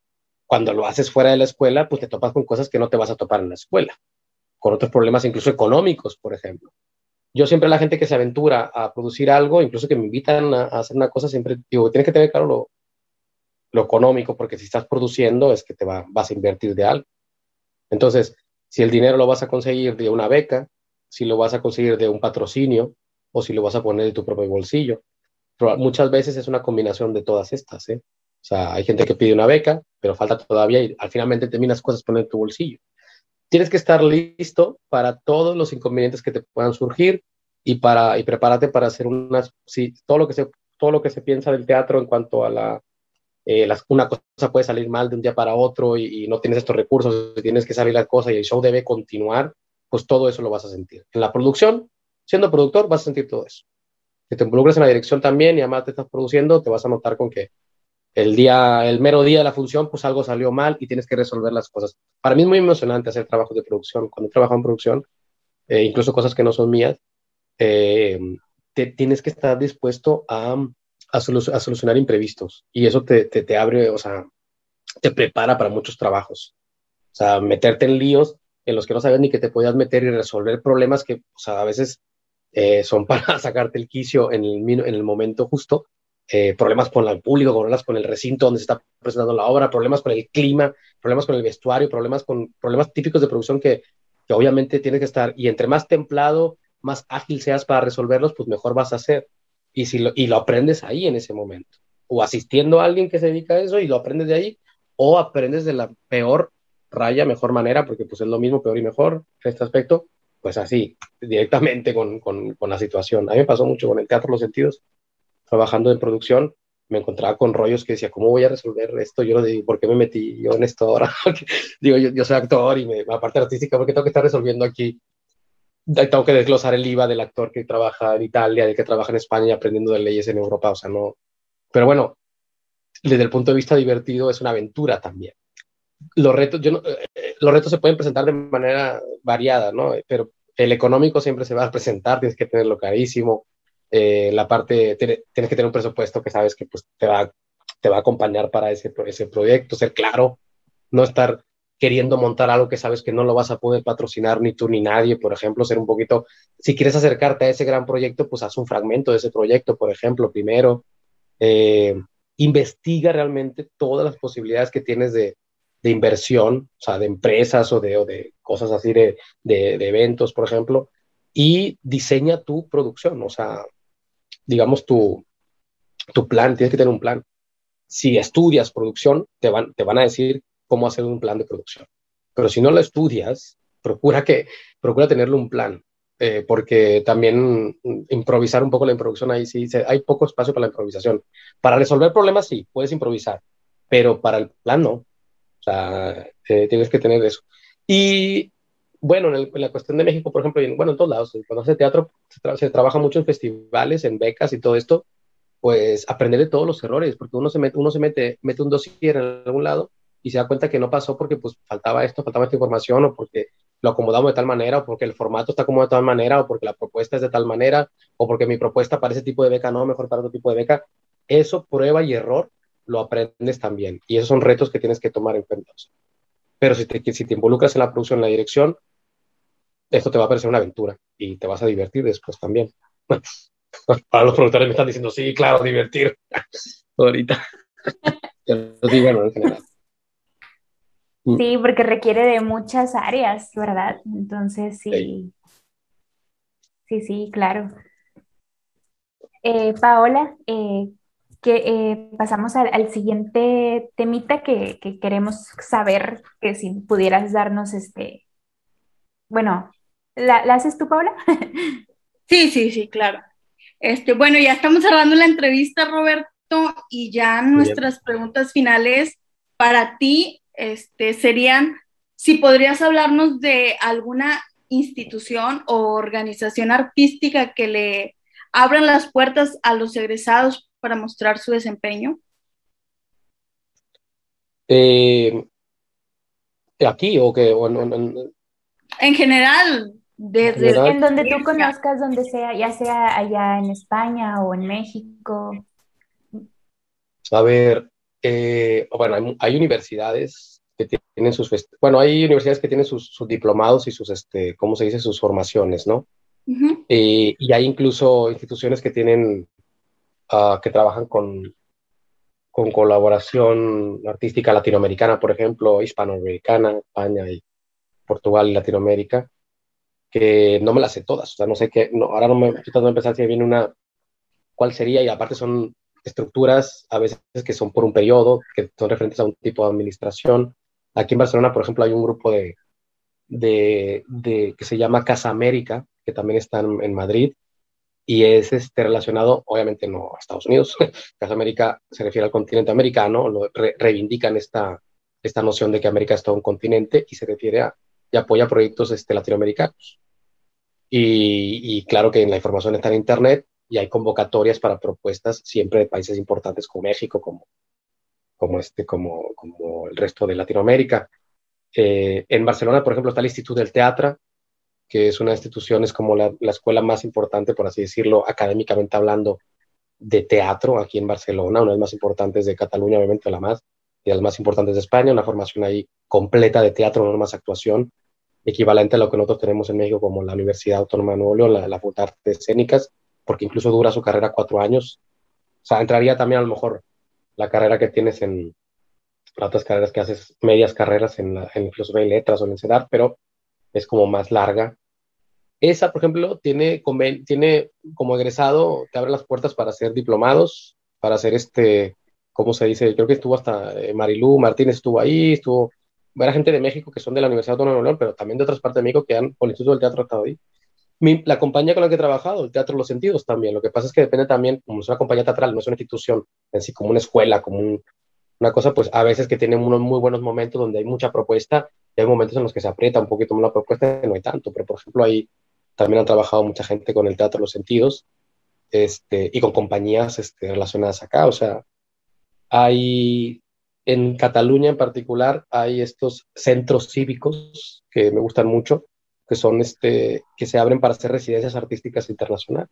cuando lo haces fuera de la escuela, pues te topas con cosas que no te vas a topar en la escuela, con otros problemas incluso económicos, por ejemplo. Yo siempre la gente que se aventura a producir algo, incluso que me invitan a, a hacer una cosa, siempre digo, tienes que tener claro lo, lo económico, porque si estás produciendo es que te va, vas a invertir de algo. Entonces, si el dinero lo vas a conseguir de una beca, si lo vas a conseguir de un patrocinio o si lo vas a poner de tu propio bolsillo. Pero muchas veces es una combinación de todas estas. ¿eh? O sea, hay gente que pide una beca, pero falta todavía y al finalmente terminas cosas poner en tu bolsillo. Tienes que estar listo para todos los inconvenientes que te puedan surgir y para y prepárate para hacer unas sí, todo lo que se todo lo que se piensa del teatro en cuanto a la eh, una cosa puede salir mal de un día para otro y, no tienes estos recursos, tienes que salir la cosa y el show debe continuar, pues todo eso lo vas a sentir. En la producción, siendo productor, vas a sentir todo eso. Si te involucras en la dirección también y además te estás produciendo, te vas a notar con que el día, el mero día de la función, pues algo salió mal y tienes que resolver las cosas. Para mí es muy emocionante hacer trabajos de producción. Cuando trabajo en producción, eh, incluso cosas que no son mías, eh, te, tienes que estar dispuesto a a, solucionar imprevistos y eso te, te, abre, o sea, te prepara para muchos trabajos. O sea, meterte en líos en los que no sabes ni que te podías meter y resolver problemas que, o sea, a veces eh, son para sacarte el quicio en el, en el momento justo. Eh, problemas con el público, problemas con el recinto donde se está presentando la obra, problemas con el clima, problemas con el vestuario, problemas con problemas típicos de producción que, obviamente tienes que estar. Y entre más templado, más ágil seas para resolverlos, pues mejor vas a ser y, si lo, y lo aprendes ahí en ese momento. O asistiendo a alguien que se dedica a eso y lo aprendes de ahí, o aprendes de la peor raya, mejor manera, porque pues es lo mismo, peor y mejor este aspecto, pues así, directamente con, con, con la situación. A mí me pasó mucho con el teatro Los Sentidos, trabajando en producción, me encontraba con rollos que decía, ¿cómo voy a resolver esto? Yo no digo, ¿por qué me metí yo en esto ahora? digo, yo, yo, soy actor y me, aparte artística, ¿por qué tengo que estar resolviendo aquí tengo que desglosar el IVA del actor que trabaja en Italia, del que trabaja en España y aprendiendo de leyes en Europa, o sea, no. Pero bueno, desde el punto de vista divertido es una aventura también. Los retos, yo eh, los retos se pueden presentar de manera variada, ¿no? Pero el económico siempre se va a presentar, tienes que tenerlo carísimo. Eh, la parte, tienes que tener un presupuesto que sabes que pues, te, va, te va a acompañar para ese, ese proyecto, ser claro, no estar queriendo montar algo que sabes que no lo vas a poder patrocinar ni tú ni nadie, por ejemplo, ser un poquito, si quieres acercarte a ese gran proyecto, pues haz un fragmento de ese proyecto, por ejemplo, primero. Eh, investiga realmente todas las posibilidades que tienes de, de inversión, o sea, de empresas o de, o de cosas así, de, de, de, eventos, por ejemplo, y diseña tu producción, o sea, digamos tu, tu plan, tienes que tener un plan. Si estudias producción, te van, te van a decir cómo hacer un plan de producción. Pero si no lo estudias, procura, que, procura tenerlo un plan, eh, porque también improvisar un poco la producción ahí sí, hay poco espacio para la improvisación. Para resolver problemas sí, puedes improvisar, pero para el plan no. O sea, eh, tienes que tener eso. Y bueno, en, la cuestión de México, por ejemplo, bueno, en todos lados, cuando hace teatro se, trabaja mucho en festivales, en becas y todo esto, pues aprender de todos los errores, porque uno se mete, uno se mete, mete un dossier en algún lado y se da cuenta que no pasó porque pues faltaba esto, faltaba esta información o porque lo acomodamos de tal manera o porque el formato está acomodado de tal manera o porque la propuesta es de tal manera o porque mi propuesta para ese tipo de beca no, mejor para otro tipo de beca. Eso, prueba y error, lo aprendes también y esos son retos que tienes que tomar en cuenta. Pero si te, si te involucras en la producción, en la dirección, esto te va a parecer una aventura y te vas a divertir después también. Para los productores me están diciendo, sí, claro, divertir. Ahorita. sí, bueno, en general. Mm. Sí, porque requiere de muchas áreas, ¿verdad? Entonces, sí. Sí, sí, claro. Eh, Paola, eh, que eh, pasamos al, siguiente temita que, que, queremos saber, que si pudieras darnos este, bueno, ¿la, haces tú, Paola? sí, sí, sí, claro. Este, bueno, ya estamos cerrando la entrevista, Roberto, y ya nuestras preguntas finales para ti este, serían si podrías hablarnos de alguna institución o organización artística que le abran las puertas a los egresados para mostrar su desempeño. Eh, aquí o que en, general desde en donde tú conozcas donde sea ya sea allá en España o en México a ver eh, bueno, hay, universidades que tienen sus, bueno, hay universidades que tienen sus, diplomados y sus, este, ¿cómo se dice? Sus formaciones, ¿no? Eh, y hay incluso instituciones que tienen, uh, que trabajan con, con colaboración artística latinoamericana, por ejemplo, hispanoamericana, España y Portugal y Latinoamérica, que no me las sé todas, o sea, no sé qué, no, ahora no me estoy tratando de empezar si viene una, cuál sería, y aparte son estructuras a veces que son por un periodo, que son referentes a un tipo de administración. Aquí en Barcelona, por ejemplo, hay un grupo de, de, que se llama Casa América, que también está en, Madrid, y es este, relacionado, obviamente no a Estados Unidos, Casa América se refiere al continente americano, reivindican esta, esta noción de que América es todo un continente y se refiere a, y apoya proyectos este, latinoamericanos. Y, claro que en la información está en Internet y hay convocatorias para propuestas siempre de países importantes como México, como, como, este, como, como el resto de Latinoamérica. Eh, en Barcelona, por ejemplo, está el Instituto del Teatro, que es una institución, es como la, la, escuela más importante, por así decirlo, académicamente hablando, de teatro aquí en Barcelona, una de las más importantes de Cataluña, obviamente la más, y las más importantes de España, una formación ahí completa de teatro, no más actuación, equivalente a lo que nosotros tenemos en México como la Universidad Autónoma de Nuevo León, la, la Facultad de Escénicas, porque incluso dura su carrera cuatro años. O sea, entraría también a lo mejor la carrera que tienes en otras carreras que haces, medias carreras en, la, en filosofía y letras o en CEDAR, pero es como más larga. Esa, por ejemplo, tiene, tiene como egresado, te abre las puertas para hacer diplomados, para hacer este, ¿cómo se dice? Creo que estuvo hasta eh, Marilú Martínez estuvo ahí, estuvo, era gente de México que son de la Universidad Autónoma de León, pero también de otras partes de México que han, por el Instituto del Teatro, estado ahí la compañía con la que he trabajado, el Teatro Los Sentidos también. Lo que pasa es que depende también, como es una compañía teatral, no es una institución en sí, como una escuela, como una cosa, pues a veces que tiene unos muy buenos momentos donde hay mucha propuesta y hay momentos en los que se aprieta un poquito más la propuesta y no hay tanto. Pero, por ejemplo, ahí también han trabajado mucha gente con el Teatro Los Sentidos este, y con compañías este, relacionadas acá. O sea, hay en Cataluña en particular, hay estos centros cívicos que me gustan mucho que son este, que se abren para hacer residencias artísticas internacionales,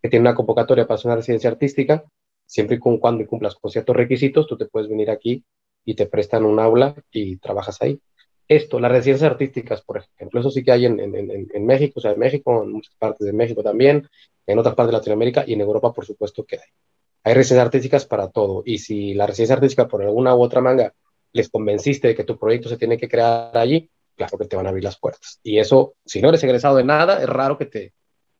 que tienen una convocatoria para hacer una residencia artística, siempre y cuando cumplas con ciertos requisitos, tú te puedes venir aquí y te prestan un aula y trabajas ahí. Esto, las residencias artísticas, por ejemplo, eso sí que hay en, México, o sea, en México, en muchas partes de México también, en otras partes de Latinoamérica y en Europa, por supuesto que hay. Hay residencias artísticas para todo. Y si la residencia artística, por alguna u otra manga, les convenciste de que tu proyecto se tiene que crear allí, claro que te van a abrir las puertas. Y eso, si no eres egresado de nada, es raro que te,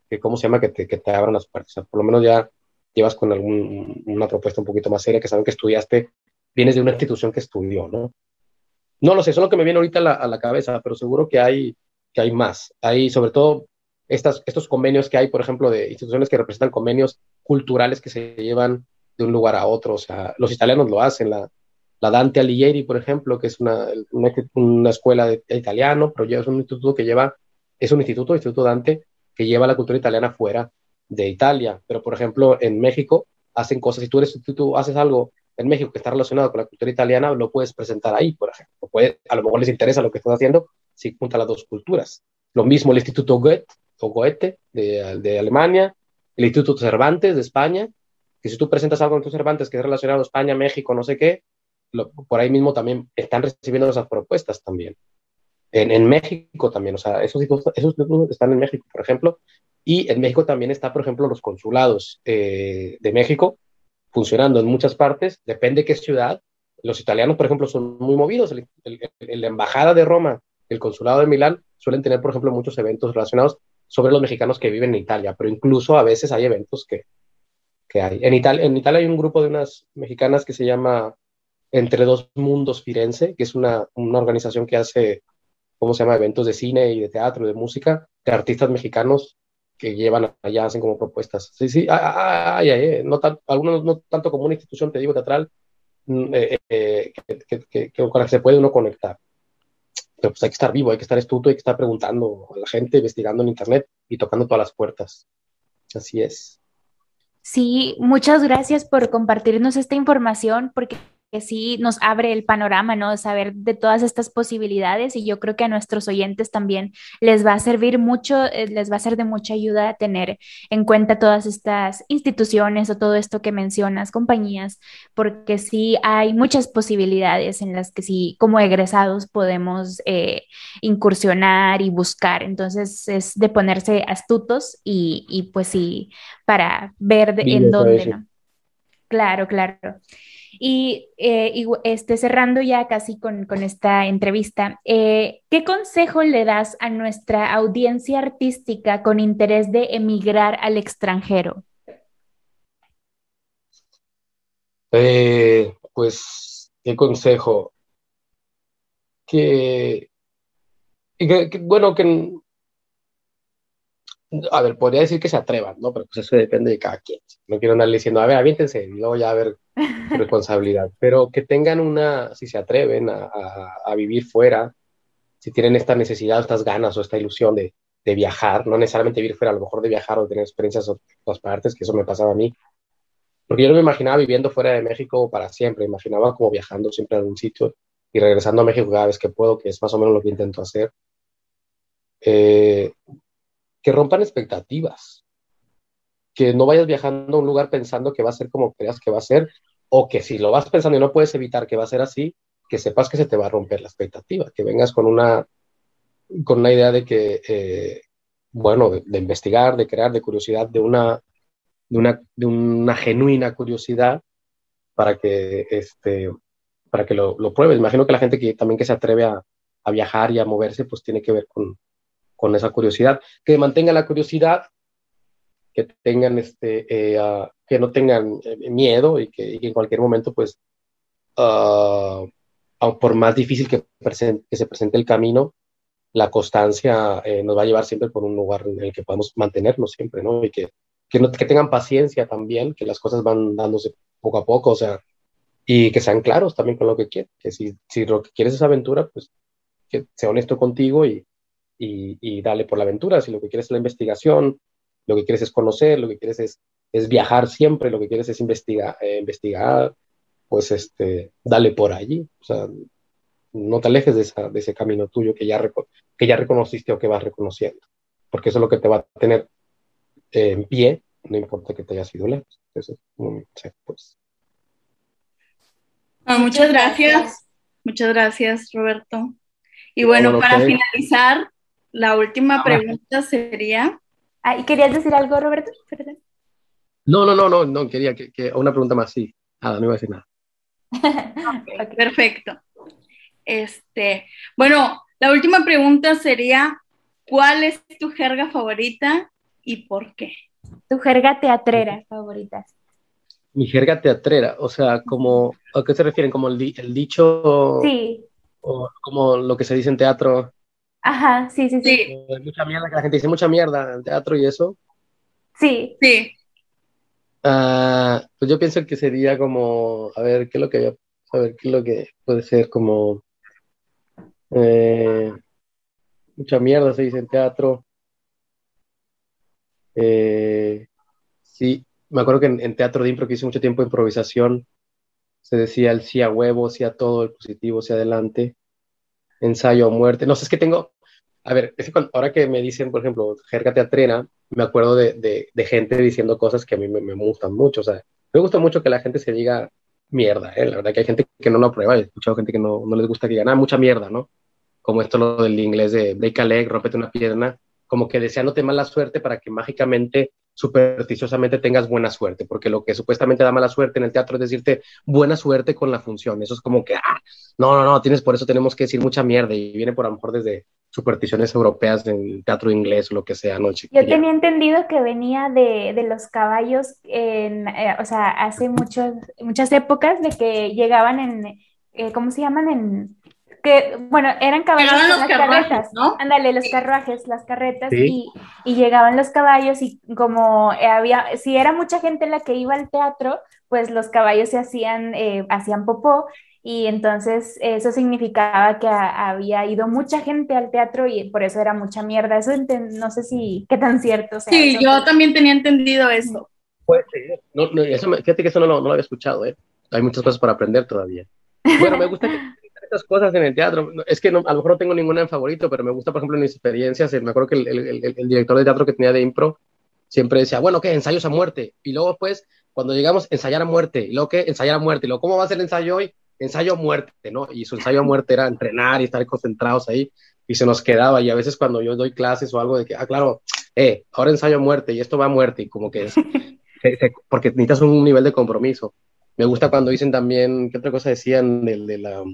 que, ¿cómo se llama? Que te, que te abran las puertas. por lo menos ya llevas con alguna propuesta un poquito más seria, que saben que estudiaste, vienes de una institución que estudió, ¿no? No lo sé, eso es lo que me viene ahorita a la, a la cabeza, pero seguro que hay, que hay más. Hay sobre todo estas, estos convenios que hay, por ejemplo, de instituciones que representan convenios culturales que se llevan de un lugar a otro. O sea, los italianos lo hacen, la, la Dante Alighieri, por ejemplo, que es una, una, escuela de, italiano, pero es un instituto que lleva, es un instituto, Instituto Dante, que lleva la cultura italiana fuera de Italia. Pero, por ejemplo, en México hacen cosas, si tú, eres, tú haces algo en México que está relacionado con la cultura italiana, lo puedes presentar ahí, por ejemplo. Puede, a lo mejor les interesa lo que estás haciendo si junta las dos culturas. Lo mismo el Instituto Goethe, de Alemania, el Instituto Cervantes de España, que si tú presentas algo en tus Cervantes que es relacionado a España, México, no sé qué, por ahí mismo también están recibiendo esas propuestas también. En, México también, o sea, esos, esos están en México, por ejemplo, y en México también está, por ejemplo, los consulados eh, de México funcionando en muchas partes, depende qué ciudad. Los italianos, por ejemplo, son muy movidos. la embajada de Roma, el consulado de Milán, suelen tener, por ejemplo, muchos eventos relacionados sobre los mexicanos que viven en Italia, pero incluso a veces hay eventos que, que hay. En Italia, en Italia hay un grupo de unas mexicanas que se llama Entre Dos Mundos Firenze, que es una, una organización que hace, ¿cómo se llama?, eventos de cine y de teatro, de música, de artistas mexicanos que llevan allá, hacen como propuestas. Sí, sí, ay, ay, no algunos no tanto como una institución, te digo, teatral, mm, eh, eh, que, que, que, con la que se puede uno conectar. Pero pues hay que estar vivo, hay que estar estuto, hay que estar preguntando a la gente, investigando en internet y tocando todas las puertas. Así es. Sí, muchas gracias por compartirnos esta información, porque que sí nos abre el panorama, ¿no? De saber de todas estas posibilidades y yo creo que a nuestros oyentes también les va a servir mucho, eh, les va a ser de mucha ayuda tener en cuenta todas estas instituciones o todo esto que mencionas, compañías, porque sí hay muchas posibilidades en las que sí, como egresados, podemos eh, incursionar y buscar. Entonces es de ponerse astutos y, y pues sí, para ver en dónde, ¿no? Claro, claro. Y, eh, este, cerrando ya casi con, esta entrevista, eh, ¿qué consejo le das a nuestra audiencia artística con interés de emigrar al extranjero? Eh, pues, ¿qué consejo? Que, que, bueno, que a ver, podría decir que se atrevan, ¿no? Pero pues eso depende de cada quien. No quiero andar diciendo, a ver, aviéntense y luego ya a ver responsabilidad. Pero que tengan una, si se atreven a, vivir fuera, si tienen esta necesidad, estas ganas o esta ilusión de, de, viajar, no necesariamente vivir fuera, a lo mejor de viajar o tener experiencias en todas partes, que eso me pasaba a mí. Porque yo no me imaginaba viviendo fuera de México para siempre, imaginaba como viajando siempre a algún sitio y regresando a México cada vez que puedo, que es más o menos lo que intento hacer. Eh, que rompan expectativas, que no vayas viajando a un lugar pensando que va a ser como creas que va a ser, o que si lo vas pensando y no puedes evitar que va a ser así, que sepas que se te va a romper la expectativa, que vengas con una, con una idea de que, eh, bueno, de, investigar, de crear, de curiosidad, de una, de una, de una genuina curiosidad para que, este, para que lo, lo pruebes. Imagino que la gente que también que se atreve a, a viajar y a moverse, pues tiene que ver con, con esa curiosidad, que mantengan la curiosidad, que tengan este, eh, que no tengan eh, miedo y que, en cualquier momento, pues, uh, por más difícil que, se presente el camino, la constancia eh, nos va a llevar siempre por un lugar en el que podemos mantenernos siempre, ¿no? Y que, que, no, que tengan paciencia también, que las cosas van dándose poco a poco, o sea, y que sean claros también con lo que quieren, que si, si lo que quieres es aventura, pues que sea honesto contigo y, y, y dale por la aventura. Si lo que quieres es la investigación, lo que quieres es conocer, lo que quieres es, es viajar siempre, lo que quieres es investigar, eh, investigar, pues este, dale por allí. O sea, no te alejes de, esa, de ese camino tuyo que ya, que ya reconociste o que vas reconociendo, porque eso es lo que te va a tener eh, en pie, no importa que te hayas ido lejos. Eso es pues. Ah, muchas gracias. Muchas gracias, Roberto. Y bueno, para finalizar, la última pregunta sería... Ah, ¿Querías decir algo, Roberto? No, no, no, no, no, quería que, una pregunta más, sí. Nada, no iba a decir nada. Perfecto. Este, bueno, la última pregunta sería, ¿cuál es tu jerga favorita y por qué? Tu jerga teatrera favorita. Mi jerga teatrera, o sea, como, ¿a qué se refieren? ¿Como el, el dicho? Sí. O como lo que se dice en teatro. Ajá, sí, sí, sí. mucha mierda, que la gente dice mucha mierda en teatro y eso. Sí. Sí. Ah, pues yo pienso que sería como, a ver, ¿qué es lo que A ver qué es lo que puede ser como. Eh, mucha mierda se dice en teatro. Eh, sí, me acuerdo que en, teatro de impro que hice mucho tiempo de improvisación, se decía el sí a huevo, sí a todo, el positivo, sí adelante, ensayo a muerte. No sé, es que tengo, a ver, ahora que me dicen, por ejemplo, jerga teatrera, me acuerdo de, de, gente diciendo cosas que a mí me, me, gustan mucho. O sea, me gusta mucho que la gente se diga mierda, ¿eh? La verdad que hay gente que no lo aprueba, he escuchado gente que no, no les gusta que digan, ah, mucha mierda, ¿no? Como esto lo del inglés de break a leg, rompete una pierna, como que deseándote mala suerte para que mágicamente supersticiosamente tengas buena suerte, porque lo que supuestamente da mala suerte en el teatro es decirte buena suerte con la función. Eso es como que, ah, no, no, no, tienes por eso tenemos que decir mucha mierda y viene por a lo mejor desde supersticiones europeas en teatro inglés o lo que sea, ¿no? Yo tenía entendido que venía de, de los caballos, en, eh, o sea, hace muchos, muchas épocas de que llegaban en, eh, ¿cómo se llaman? En que, bueno, eran caballos las carretas, ¿no? Ándale, los carruajes, las carretas, y, y, llegaban los caballos y como había, si era mucha gente la que iba al teatro, pues los caballos se hacían, eh, hacían popó, y entonces eso significaba que había ido mucha gente al teatro y por eso era mucha mierda. Eso no sé si, qué tan cierto sea. Sí, yo también tenía entendido eso. Pues sí, no, no, eso, fíjate que eso no lo, no lo había escuchado, ¿eh? Hay muchas cosas para aprender todavía. Bueno, me gusta que estas cosas en el teatro. Es que no, a lo mejor no tengo ninguna en favorito, pero me gusta, por ejemplo, en mis experiencias. Me acuerdo que el, el, el, director de teatro que tenía de impro siempre decía, bueno, ¿qué? Ensayos a muerte. Y luego, pues, cuando llegamos, ensayar a muerte. Y luego, ¿qué? Ensayar a muerte. Y luego, ¿cómo va a ser el ensayo hoy? Ensayo a muerte, ¿no? Y su ensayo a muerte era entrenar y estar concentrados ahí. Y se nos quedaba. Y a veces cuando yo doy clases o algo de que, ah, claro, eh, ahora ensayo a muerte y esto va a muerte. Y como que es, porque necesitas un nivel de compromiso. Me gusta cuando dicen también, ¿qué otra cosa decían? del de la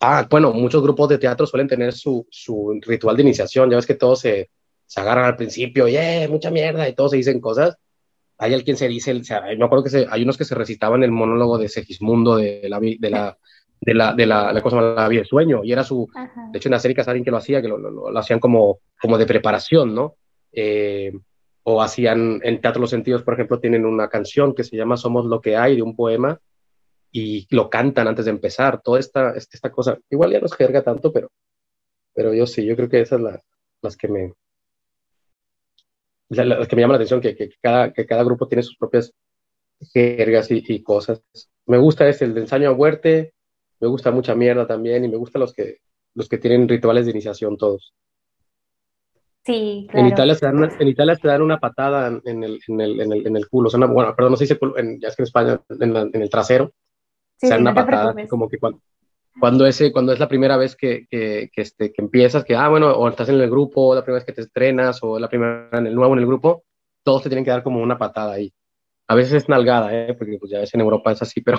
Ah, bueno, muchos grupos de teatro suelen tener su, su ritual de iniciación. Ya ves que todos se, se agarran al principio, yeah, mucha mierda, y todos se dicen cosas. Hay alguien se dice, o sea, me acuerdo que se, hay unos que se recitaban el monólogo de Segismundo de la, de la, de la, de la, la cosa, la vida de sueño, y era su, de hecho en las serie alguien que lo hacía, que lo, lo, hacían como, como de preparación, ¿no? Eh, o hacían, en Teatro Los Sentidos, por ejemplo, tienen una canción que se llama Somos lo que hay, de un poema, y lo cantan antes de empezar, toda esta, esta cosa. Igual ya no es jerga tanto, pero, pero yo sí, yo creo que esas las, las que me las que me llaman la atención, que, que, cada, que cada grupo tiene sus propias jergas y, y, cosas. Me gusta ese, el de ensayo a muerte, me gusta mucha mierda también, y me gusta los que, los que tienen rituales de iniciación todos. Sí, claro. En Italia, se dan una, en Italia se dan una patada en el, en el, en el, en el culo, o sea, bueno, perdón, no se dice culo, en, ya es que en España, en, en el trasero, sea una patada, como que cuando, cuando, ese, cuando es la primera vez que, que, que, este, que empiezas, que, ah, bueno, o estás en el grupo, o la primera vez que te estrenas, o la primera en el nuevo en el grupo, todos te tienen que dar como una patada ahí. A veces es nalgada, ¿eh? porque pues ya ves en Europa es así, pero,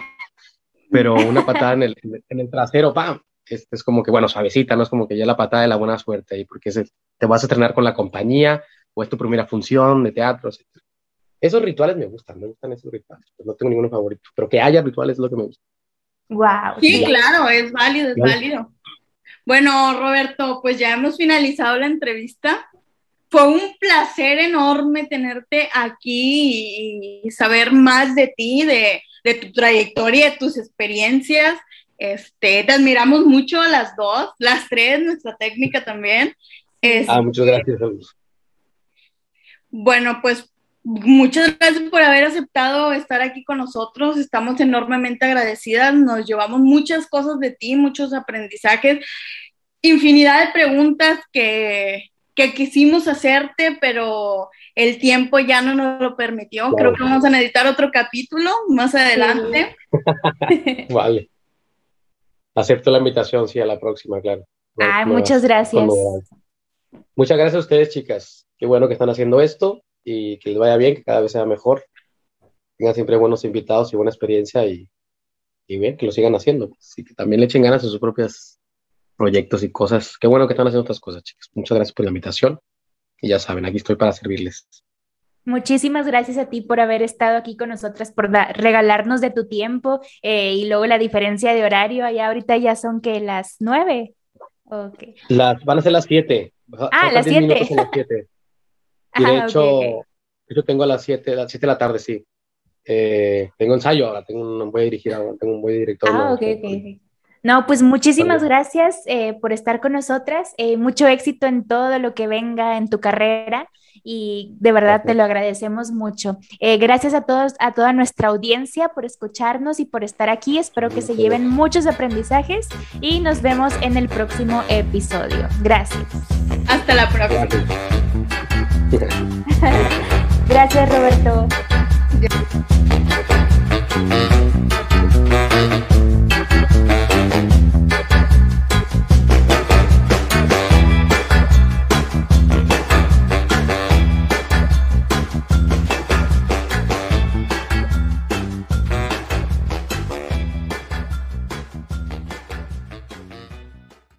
pero una patada en el, en el trasero, ¡pam! Es, es, como que, bueno, suavecita, no es como que ya la patada de la buena suerte ahí, porque te vas a estrenar con la compañía, o es tu primera función de teatro, etc. Esos rituales me gustan, me gustan esos rituales. Pues no tengo ninguno favorito, pero que haya rituales es lo que me gusta. Wow. Sí, claro, es válido, es válido. Bueno, Roberto, pues ya hemos finalizado la entrevista. Fue un placer enorme tenerte aquí y saber más de ti, de, de tu trayectoria, de tus experiencias. Este, te admiramos mucho a las dos, las tres, nuestra técnica también. ah, muchas gracias. Bueno, pues Muchas gracias por haber aceptado estar aquí con nosotros. Estamos enormemente agradecidas. Nos llevamos muchas cosas de ti, muchos aprendizajes, infinidad de preguntas que, que quisimos hacerte, pero el tiempo ya no nos lo permitió. Creo que vamos a necesitar otro capítulo más adelante. vale. Acepto la invitación, sí, a la próxima, claro. Ay, muchas gracias. Muchas gracias a ustedes, chicas. Qué bueno que están haciendo esto y que les vaya bien, que cada vez sea mejor. Tengan siempre buenos invitados y buena experiencia y, y bien, que lo sigan haciendo. Así que también le echen ganas a sus propios proyectos y cosas. Qué bueno que están haciendo otras cosas, chicos. Muchas gracias por la invitación. Y ya saben, aquí estoy para servirles. Muchísimas gracias a ti por haber estado aquí con nosotras, por regalarnos de tu tiempo eh, y luego la diferencia de horario. Allá ahorita ya son que las nueve. Okay. Las, van a ser las siete. Ah, las siete. Y de hecho, yo tengo a las 7, las 7 de la tarde, sí. eh, tengo ensayo ahora, tengo un, voy a dirigir, tengo un, voy a director. Ah, ok, ok. No, pues muchísimas gracias eh, por estar con nosotras. Eh, mucho éxito en todo lo que venga en tu carrera y de verdad te lo agradecemos mucho. Eh, gracias a todos, a toda nuestra audiencia por escucharnos y por estar aquí. Espero que se lleven muchos aprendizajes y nos vemos en el próximo episodio. Gracias. Hasta la próxima. Gracias, Roberto.